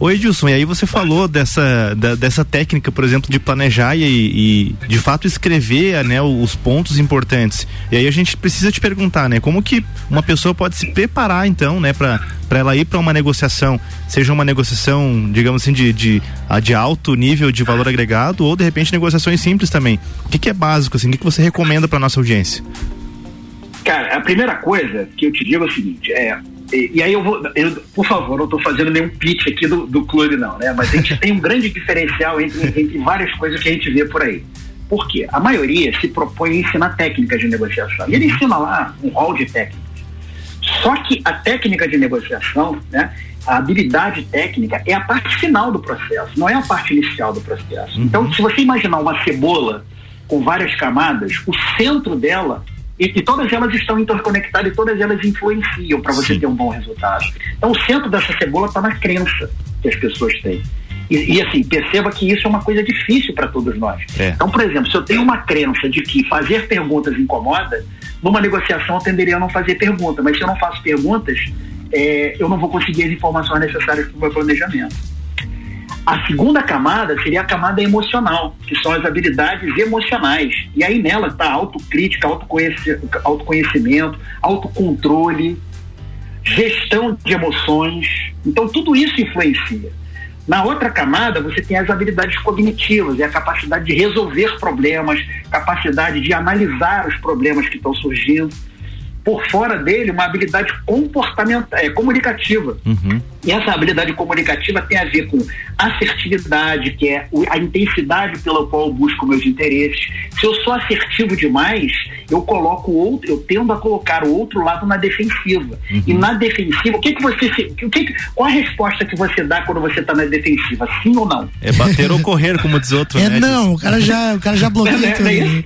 Speaker 3: Oi, Edilson, e aí você falou dessa, da, dessa técnica, por exemplo, de planejar e, e, de fato escrever né, os pontos importantes. E aí a gente precisa te perguntar, né, como que uma pessoa pode se preparar então, né, para ela ir para uma negociação, seja uma negociação, digamos assim, de, de, de alto nível de valor agregado ou de repente negociações simples também. O que, que é básico, assim, o que, que você recomenda para nossa audiência?
Speaker 4: Cara, a primeira coisa que eu te digo é o seguinte, é e, e, aí eu vou, eu, por favor, não estou fazendo nenhum pitch aqui do, do clube, não, né? Mas a gente tem um grande diferencial entre, entre várias coisas que a gente vê por aí. Por quê? A maioria se propõe a ensinar técnicas de negociação. E ele ensina lá um rol de técnicas. Só que a técnica de negociação, né? A habilidade técnica é a parte final do processo, não é a parte inicial do processo. Uhum. Então, se você imaginar uma cebola com várias camadas, o centro dela e, todas elas estão interconectadas e todas elas influenciam para você Sim. ter um bom resultado. Então, o centro dessa cebola está na crença que as pessoas têm. E, e, assim, perceba que isso é uma coisa difícil para todos nós. É. Então, por exemplo, se eu tenho uma crença de que fazer perguntas incomoda, numa negociação eu tenderia a não fazer pergunta, mas se eu não faço perguntas, é, eu não vou conseguir as informações necessárias para o meu planejamento. A segunda camada seria a camada emocional, que são as habilidades emocionais. E aí nela está autocrítica, autoconhecimento, autocontrole, gestão de emoções. Então tudo isso influencia. Na outra camada, você tem as habilidades cognitivas, é a capacidade de resolver problemas, capacidade de analisar os problemas que estão surgindo por fora dele uma habilidade comportamental, é, comunicativa. Uhum. E essa habilidade comunicativa tem a ver com assertividade, que é a intensidade pela qual eu busco meus interesses. Se eu sou assertivo demais, eu coloco outro, eu tendo a colocar o outro lado na defensiva. Uhum. E na defensiva, o que que você, o que, qual a resposta que você dá quando você está na defensiva? Sim ou não?
Speaker 3: É bater ou correr, como diz outro.
Speaker 2: É
Speaker 3: né?
Speaker 2: não, o cara já, o cara já bloqueia é, tudo. É,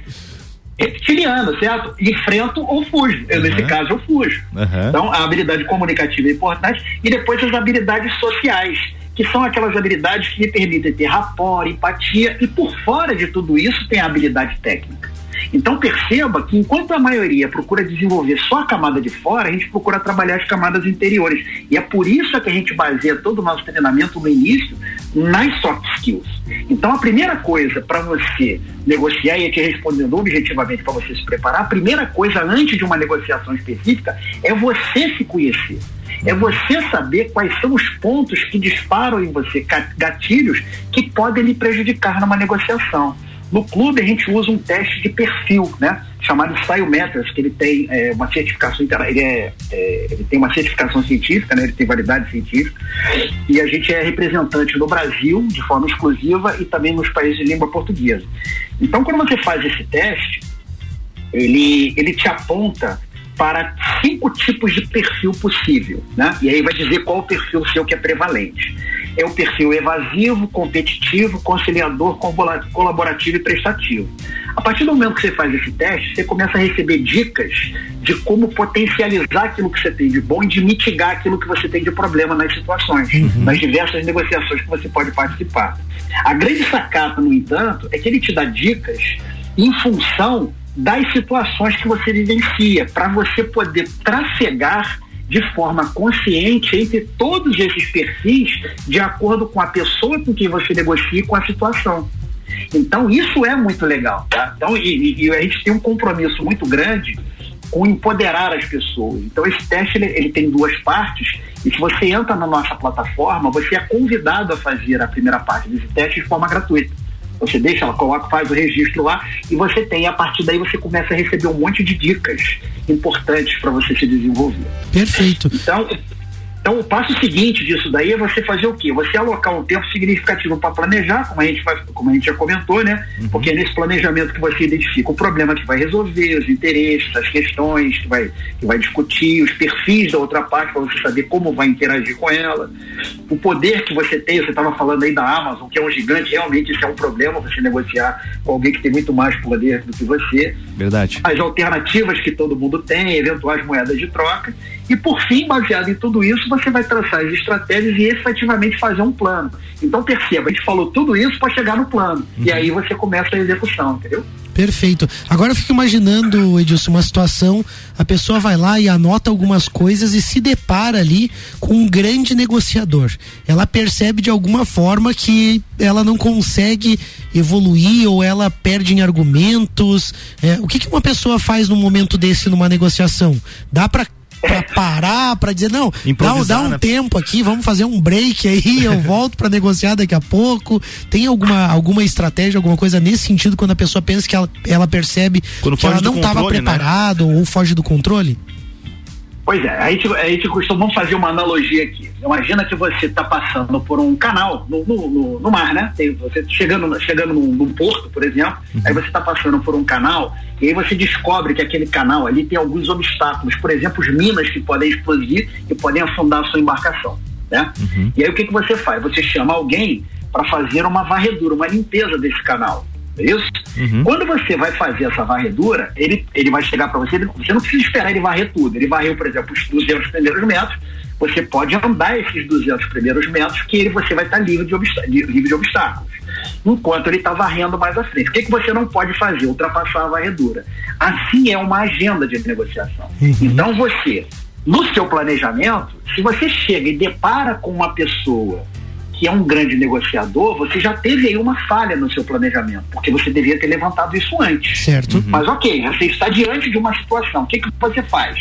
Speaker 4: reptiliana, certo? Enfrento ou fujo. Eu, uhum. Nesse caso, eu fujo. Uhum. Então, a habilidade comunicativa é importante e depois as habilidades sociais, que são aquelas habilidades que me permitem ter rapport, empatia e por fora de tudo isso tem a habilidade técnica. Então perceba que enquanto a maioria procura desenvolver só a camada de fora, a gente procura trabalhar as camadas interiores. E é por isso que a gente baseia todo o nosso treinamento no início nas soft skills. Então a primeira coisa para você negociar, e aqui respondendo objetivamente para você se preparar, a primeira coisa antes de uma negociação específica é você se conhecer. É você saber quais são os pontos que disparam em você gatilhos que podem lhe prejudicar numa negociação. No clube a gente usa um teste de perfil, né? Chamado Style Methods, que ele tem é, uma certificação ele, é, é, ele tem uma certificação científica, né? Ele tem validade científica e a gente é representante no Brasil de forma exclusiva e também nos países de língua portuguesa. Então, quando você faz esse teste, ele ele te aponta para cinco tipos de perfil possível, né? E aí vai dizer qual o perfil seu que é prevalente é o perfil evasivo, competitivo, conciliador, colaborativo e prestativo. A partir do momento que você faz esse teste, você começa a receber dicas de como potencializar aquilo que você tem de bom e de mitigar aquilo que você tem de problema nas situações, uhum. nas diversas negociações que você pode participar. A grande sacada, no entanto, é que ele te dá dicas em função das situações que você vivencia, para você poder trafegar de forma consciente entre todos esses perfis de acordo com a pessoa com quem você negocia e com a situação. Então, isso é muito legal. Tá? Então, e, e a gente tem um compromisso muito grande com empoderar as pessoas. Então, esse teste ele, ele, tem duas partes. E se você entra na nossa plataforma, você é convidado a fazer a primeira parte desse teste de forma gratuita. Você deixa, ela coloca, faz o registro lá e você tem, a partir daí você começa a receber um monte de dicas importantes para você se desenvolver.
Speaker 2: Perfeito.
Speaker 4: Então, então, o passo seguinte disso daí é você fazer o quê? Você alocar um tempo significativo para planejar, como a gente faz, como a gente já comentou, né? Uhum. Porque é nesse planejamento que você identifica o problema que vai resolver, os interesses, as questões que vai, que vai discutir, os perfis da outra parte para você saber como vai interagir com ela, o poder que você tem. Você estava falando aí da Amazon, que é um gigante, realmente isso é um problema você negociar com alguém que tem muito mais poder do que você.
Speaker 3: Verdade.
Speaker 4: As alternativas que todo mundo tem, eventuais moedas de troca. E por fim, baseado em tudo isso, você vai traçar as estratégias e efetivamente fazer um plano. Então perceba, a gente falou tudo isso para chegar no plano. Uhum. E aí você começa a execução, entendeu?
Speaker 2: Perfeito. Agora eu fico imaginando, Edilson, uma situação, a pessoa vai lá e anota algumas coisas e se depara ali com um grande negociador. Ela percebe de alguma forma que ela não consegue evoluir ou ela perde em argumentos. É, o que, que uma pessoa faz num momento desse numa negociação? Dá para para parar, para dizer, não, dá, dá um né? tempo aqui, vamos fazer um break aí, eu volto para negociar daqui a pouco. Tem alguma, alguma estratégia, alguma coisa nesse sentido quando a pessoa pensa que ela, ela percebe quando que ela não estava né? preparado né? ou foge do controle?
Speaker 4: Pois é, a gente, a gente costuma fazer uma analogia aqui. Imagina que você está passando por um canal no, no, no, no mar, né? Tem, você chegando, chegando num, num porto, por exemplo, uhum. aí você está passando por um canal e aí você descobre que aquele canal ali tem alguns obstáculos, por exemplo, as minas que podem explodir e podem afundar a sua embarcação, né? Uhum. E aí o que, que você faz? Você chama alguém para fazer uma varredura, uma limpeza desse canal. É isso? Uhum. Quando você vai fazer essa varredura, ele, ele vai chegar para você, você não precisa esperar ele varrer tudo. Ele varreu, por exemplo, os 200 primeiros metros, você pode andar esses 200 primeiros metros que ele, você vai estar livre, de livre de obstáculos. Enquanto ele está varrendo mais à frente. O que, que você não pode fazer? Ultrapassar a varredura. Assim é uma agenda de negociação. Uhum. Então você, no seu planejamento, se você chega e depara com uma pessoa que é um grande negociador, você já teve aí uma falha no seu planejamento, porque você deveria ter levantado isso antes.
Speaker 2: Certo.
Speaker 4: Mas ok, você está diante de uma situação. O que, que você faz?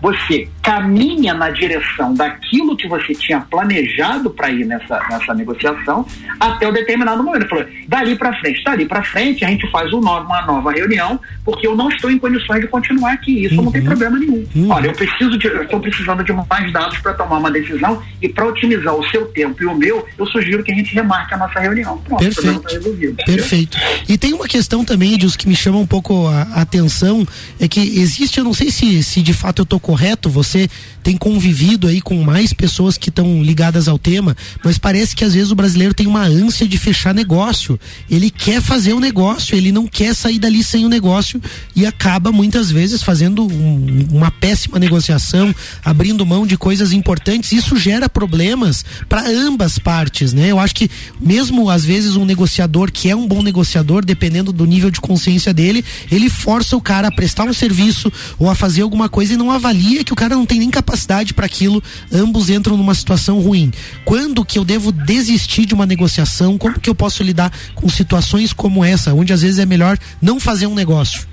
Speaker 4: Você caminha na direção daquilo que você tinha planejado para ir nessa, nessa negociação até um determinado momento. Ele falou, dali para frente, dali para frente a gente faz um uma nova reunião, porque eu não estou em condições de continuar aqui. Isso uhum. não tem uhum. problema nenhum. Uhum. Olha, eu preciso de, eu estou precisando de mais dados para tomar uma decisão e para otimizar o seu tempo e o meu, eu sugiro que a gente remarque a nossa reunião.
Speaker 2: Pronto, Perfeito. Tá resolvido, Perfeito. E tem uma questão também, Edilson, que me chama um pouco a, a atenção, é que existe, eu não sei se, se de fato eu estou correto, você tem convivido aí com mais pessoas que estão ligadas ao tema, mas parece que às vezes o brasileiro tem uma ânsia de fechar negócio. Ele quer fazer o um negócio, ele não quer sair dali sem o negócio e acaba muitas vezes fazendo um, uma péssima negociação, abrindo mão de coisas importantes. Isso gera problemas para ambas partes, né? Eu acho que mesmo às vezes um negociador que é um bom negociador, dependendo do nível de consciência dele, ele força o cara a prestar um serviço ou a fazer alguma coisa e não avalia que o cara não tem nem capacidade capacidade para aquilo, ambos entram numa situação ruim. Quando que eu devo desistir de uma negociação? Como que eu posso lidar com situações como essa, onde às vezes é melhor não fazer um negócio?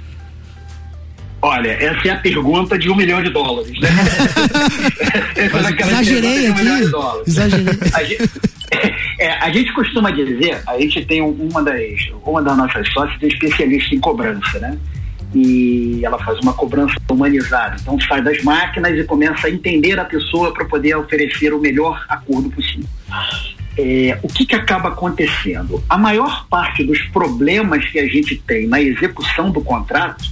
Speaker 4: Olha, essa é a pergunta de um milhão de dólares. Né?
Speaker 2: exagerei aqui. Um exagerei.
Speaker 4: A gente, é, a gente costuma dizer, a gente tem uma das, uma das nossas sócias é especialista em cobrança, né? E ela faz uma cobrança humanizada. Então sai das máquinas e começa a entender a pessoa para poder oferecer o melhor acordo possível. É, o que, que acaba acontecendo? A maior parte dos problemas que a gente tem na execução do contrato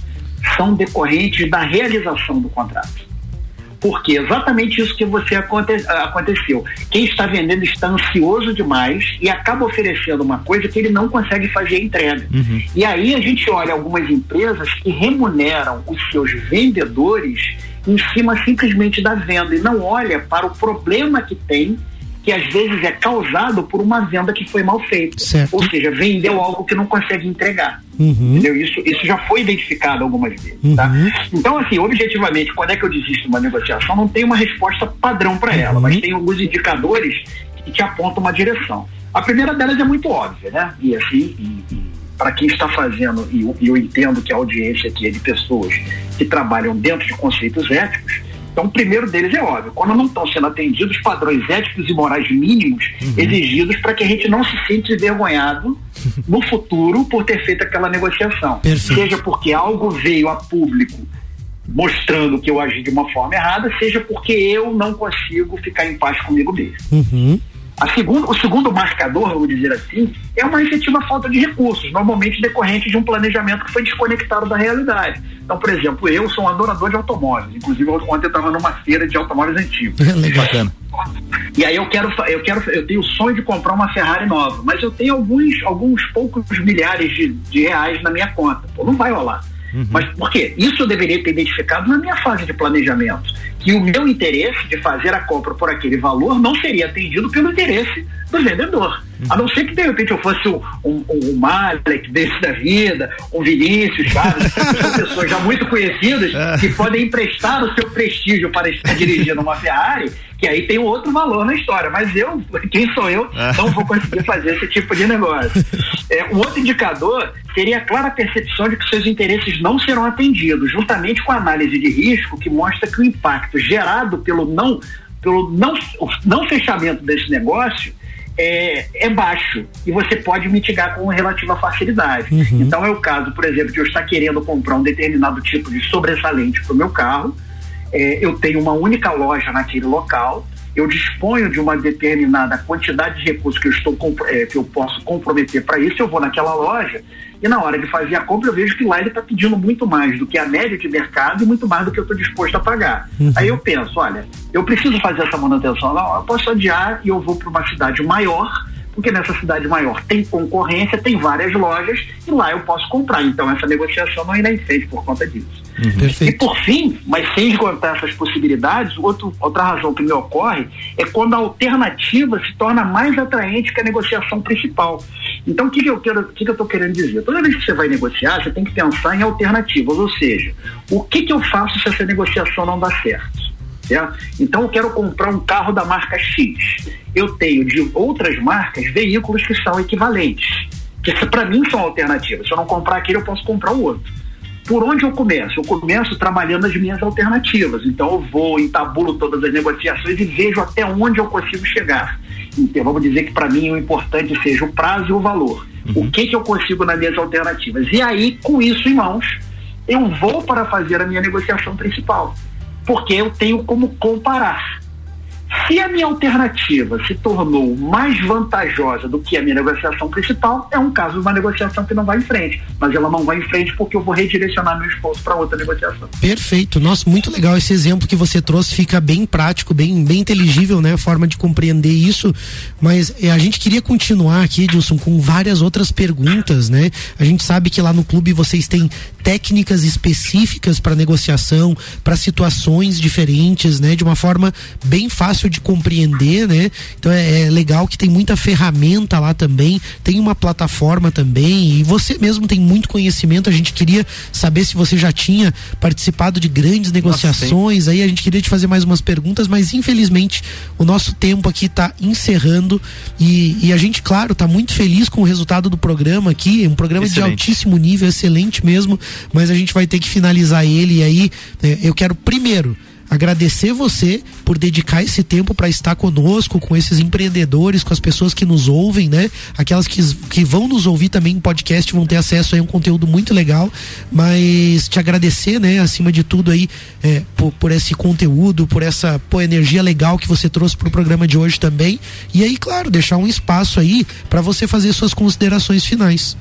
Speaker 4: são decorrentes da realização do contrato. Porque exatamente isso que você aconte, aconteceu. Quem está vendendo está ansioso demais e acaba oferecendo uma coisa que ele não consegue fazer a entrega. Uhum. E aí a gente olha algumas empresas que remuneram os seus vendedores em cima simplesmente da venda e não olha para o problema que tem que às vezes é causado por uma venda que foi mal feita. Certo. Ou seja, vendeu algo que não consegue entregar. Uhum. Entendeu? Isso, isso já foi identificado algumas vezes. Tá? Uhum. Tá? Então, assim, objetivamente, quando é que eu desisto de uma negociação, não tem uma resposta padrão para ela, mas uhum. tem alguns indicadores que te apontam uma direção. A primeira delas é muito óbvia, né? E assim, e, e para quem está fazendo, e eu, eu entendo que a audiência aqui é de pessoas que trabalham dentro de conceitos éticos, então, o primeiro deles é óbvio, quando não estão sendo atendidos padrões éticos e morais mínimos uhum. exigidos para que a gente não se sinta envergonhado no futuro por ter feito aquela negociação. Perfeito. Seja porque algo veio a público mostrando que eu agi de uma forma errada, seja porque eu não consigo ficar em paz comigo mesmo. Uhum. A segundo, o segundo marcador, vou dizer assim, é uma efetiva falta de recursos, normalmente decorrente de um planejamento que foi desconectado da realidade. Então, por exemplo, eu sou um adorador de automóveis. Inclusive, ontem eu estava numa feira de automóveis antigos.
Speaker 2: Bacana.
Speaker 4: E aí eu quero, eu quero, eu tenho o sonho de comprar uma Ferrari nova, mas eu tenho alguns, alguns poucos milhares de, de reais na minha conta. Pô, não vai rolar. Uhum. Mas por quê? Isso eu deveria ter identificado na minha fase de planejamento. Que o meu interesse de fazer a compra por aquele valor não seria atendido pelo interesse do vendedor. Uhum. A não ser que de repente eu fosse um, um, um Malek desse da vida, um Vinícius, sabe? São pessoas já muito conhecidas é. que podem emprestar o seu prestígio para estar dirigindo uma Ferrari que aí tem outro valor na história. Mas eu, quem sou eu, é. não vou conseguir fazer esse tipo de negócio. É, o outro indicador seria a clara percepção de que seus interesses não serão atendidos, juntamente com a análise de risco que mostra que o impacto gerado pelo não, pelo não, não fechamento desse negócio é, é, baixo e você pode mitigar com relativa facilidade. Uhum. Então é o caso, por exemplo, de eu estar querendo comprar um determinado tipo de sobressalente para o meu carro é, eu tenho uma única loja naquele local, eu disponho de uma determinada quantidade de recursos que eu, estou, é, que eu posso comprometer para isso, eu vou naquela loja e na hora de fazer a compra eu vejo que lá ele está pedindo muito mais do que a média de mercado e muito mais do que eu estou disposto a pagar. Uhum. Aí eu penso, olha, eu preciso fazer essa manutenção, não, eu posso adiar e eu vou para uma cidade maior porque nessa cidade maior tem concorrência, tem várias lojas e lá eu posso comprar. Então essa negociação não irá em frente por conta disso. Uhum. E por fim, mas sem esgotar essas possibilidades, outro, outra razão que me ocorre é quando a alternativa se torna mais atraente que a negociação principal. Então o que, que eu quero, que, que eu estou querendo dizer? Toda vez que você vai negociar, você tem que pensar em alternativas, ou seja, o que, que eu faço se essa negociação não dá certo? Certo? Então eu quero comprar um carro da marca X. Eu tenho de outras marcas veículos que são equivalentes, que para mim são alternativas. Se eu não comprar aquele, eu posso comprar o outro. Por onde eu começo? Eu começo trabalhando as minhas alternativas. Então eu vou, entabulo todas as negociações e vejo até onde eu consigo chegar. Então vamos dizer que para mim o importante seja o prazo e o valor. Uhum. O que, que eu consigo nas minhas alternativas? E aí, com isso em mãos, eu vou para fazer a minha negociação principal porque eu tenho como comparar. Se a minha alternativa se tornou mais vantajosa do que a minha negociação principal, é um caso de uma negociação que não vai em frente. Mas ela não vai em frente porque eu vou redirecionar meu esforço para outra negociação.
Speaker 2: Perfeito. Nossa, muito legal esse exemplo que você trouxe. Fica bem prático, bem, bem inteligível, né? A forma de compreender isso. Mas é, a gente queria continuar aqui, Edilson, com várias outras perguntas, né? A gente sabe que lá no clube vocês têm técnicas específicas para negociação, para situações diferentes, né? De uma forma bem fácil de compreender, né? Então é, é, legal que tem muita ferramenta lá também, tem uma plataforma também e você mesmo tem muito conhecimento. A gente queria saber se você já tinha participado de grandes negociações. Nossa, aí a gente queria te fazer mais umas perguntas, mas infelizmente o nosso tempo aqui está encerrando e, e, a gente, claro, está muito feliz com o resultado do programa aqui, um programa excelente. de altíssimo nível, excelente mesmo, mas a gente vai ter que finalizar ele e aí né, eu quero primeiro agradecer você por dedicar esse tempo para estar conosco, com esses empreendedores, com as pessoas que nos ouvem, né? Aquelas que, que vão nos ouvir também em podcast vão ter acesso a um conteúdo muito legal, mas te agradecer, né? Acima de tudo aí, é, por, por esse conteúdo, por essa energia legal que você trouxe para o programa de hoje também. E aí, claro, deixar um espaço aí para você fazer suas considerações finais.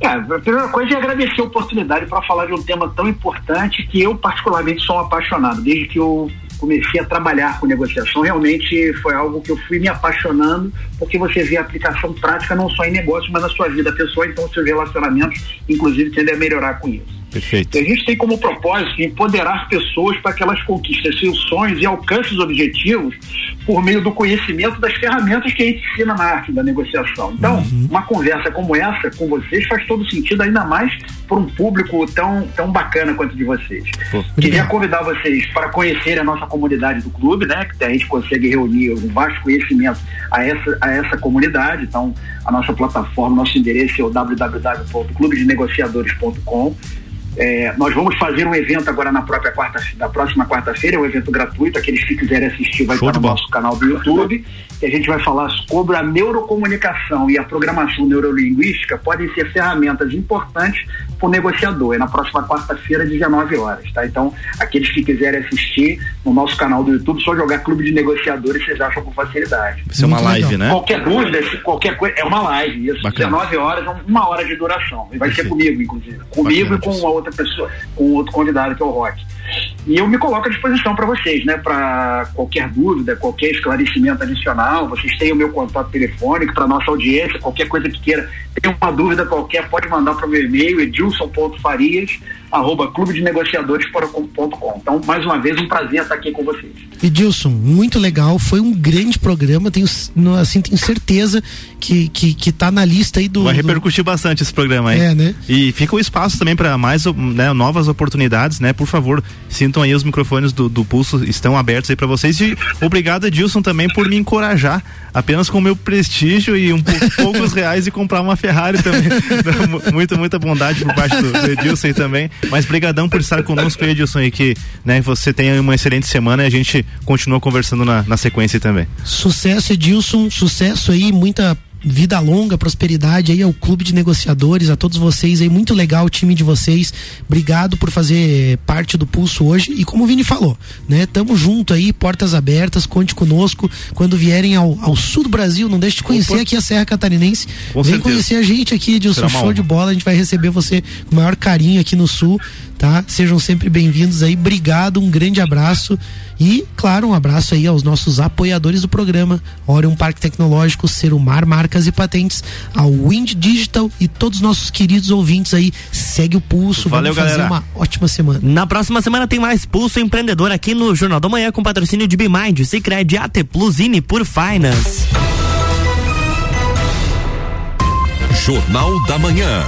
Speaker 4: É, a primeira coisa é agradecer a oportunidade para falar de um tema tão importante que eu particularmente sou um apaixonado. Desde que eu comecei a trabalhar com negociação, realmente foi algo que eu fui me apaixonando, porque você vê a aplicação prática não só em negócio, mas na sua vida pessoal, então seus relacionamentos, inclusive, tendem a melhorar com isso.
Speaker 3: Perfeito.
Speaker 4: E a gente tem como propósito empoderar pessoas para que elas conquistem seus sonhos e alcancem os objetivos por meio do conhecimento das ferramentas que a gente ensina na arte da negociação. Então, uhum. uma conversa como essa com vocês faz todo sentido, ainda mais para um público tão, tão bacana quanto de vocês. Pô, Queria convidar vocês para conhecerem a nossa comunidade do clube, né? Que a gente consegue reunir um vasto conhecimento a essa, a essa comunidade. Então, a nossa plataforma, nosso endereço é o www.clubedenegociadores.com. É, nós vamos fazer um evento agora na própria quarta, na próxima quarta-feira, é um evento gratuito, aqueles que quiserem assistir vai Show estar no nosso canal do YouTube, e a gente vai falar sobre a neurocomunicação e a programação neurolinguística podem ser ferramentas importantes para o negociador. É na próxima quarta-feira, 19 horas, tá? Então, aqueles que quiserem assistir no nosso canal do YouTube, só jogar Clube de Negociadores, vocês acham com facilidade.
Speaker 3: Isso é uma live, legal. né?
Speaker 4: Qualquer dúvida, qualquer coisa, é uma live, isso. Bacana. 19 horas, uma hora de duração. E vai Perfeito. ser comigo, inclusive. Comigo Bacana, e com uma outra pessoa, com outro convidado que é o Rock. E eu me coloco à disposição para vocês, né? Para qualquer dúvida, qualquer esclarecimento adicional, vocês têm o meu contato telefônico para nossa audiência, qualquer coisa que queira, tem uma dúvida qualquer, pode mandar para o meu e-mail, edilson.farias, arroba clube de negociadores.com. Então, mais uma vez, um prazer estar aqui com vocês.
Speaker 2: Edilson, muito legal, foi um grande programa, tenho, assim, tenho certeza que, que, que tá na lista aí do.
Speaker 3: Vai repercutir do... bastante esse programa aí.
Speaker 2: É, né?
Speaker 3: E fica o espaço também para mais né, novas oportunidades, né? Por favor, sintam aí os microfones do, do Pulso, estão abertos aí para vocês. E obrigado, Edilson, também por me encorajar apenas com o meu prestígio e um poucos reais e comprar uma Ferrari também. muita, muita bondade por parte do, do Edilson aí também. Mas brigadão por estar conosco, Edilson, e que né, você tenha uma excelente semana e a gente continua conversando na, na sequência também.
Speaker 2: Sucesso, Edilson, sucesso aí, muita vida longa, prosperidade aí ao clube de negociadores, a todos vocês aí, muito legal o time de vocês. Obrigado por fazer parte do pulso hoje. E como o Vini falou, né? Tamo junto aí, portas abertas, conte conosco quando vierem ao, ao sul do Brasil. Não deixe de conhecer Opa. aqui a Serra Catarinense. Com Vem certeza. conhecer a gente aqui, Edilson. Show de bola. A gente vai receber você com o maior carinho aqui no sul tá? Sejam sempre bem-vindos aí. Obrigado, um grande abraço e, claro, um abraço aí aos nossos apoiadores do programa, Orion Parque Tecnológico, Serumar Marcas e Patentes, ao Wind Digital e todos os nossos queridos ouvintes aí. Segue o pulso,
Speaker 3: Valeu,
Speaker 2: vamos fazer
Speaker 3: galera.
Speaker 2: uma ótima semana.
Speaker 1: Na próxima semana tem mais Pulso Empreendedor aqui no Jornal da Manhã com patrocínio de Bimind, Cicred, AT Plus e por Finance.
Speaker 12: Jornal da Manhã.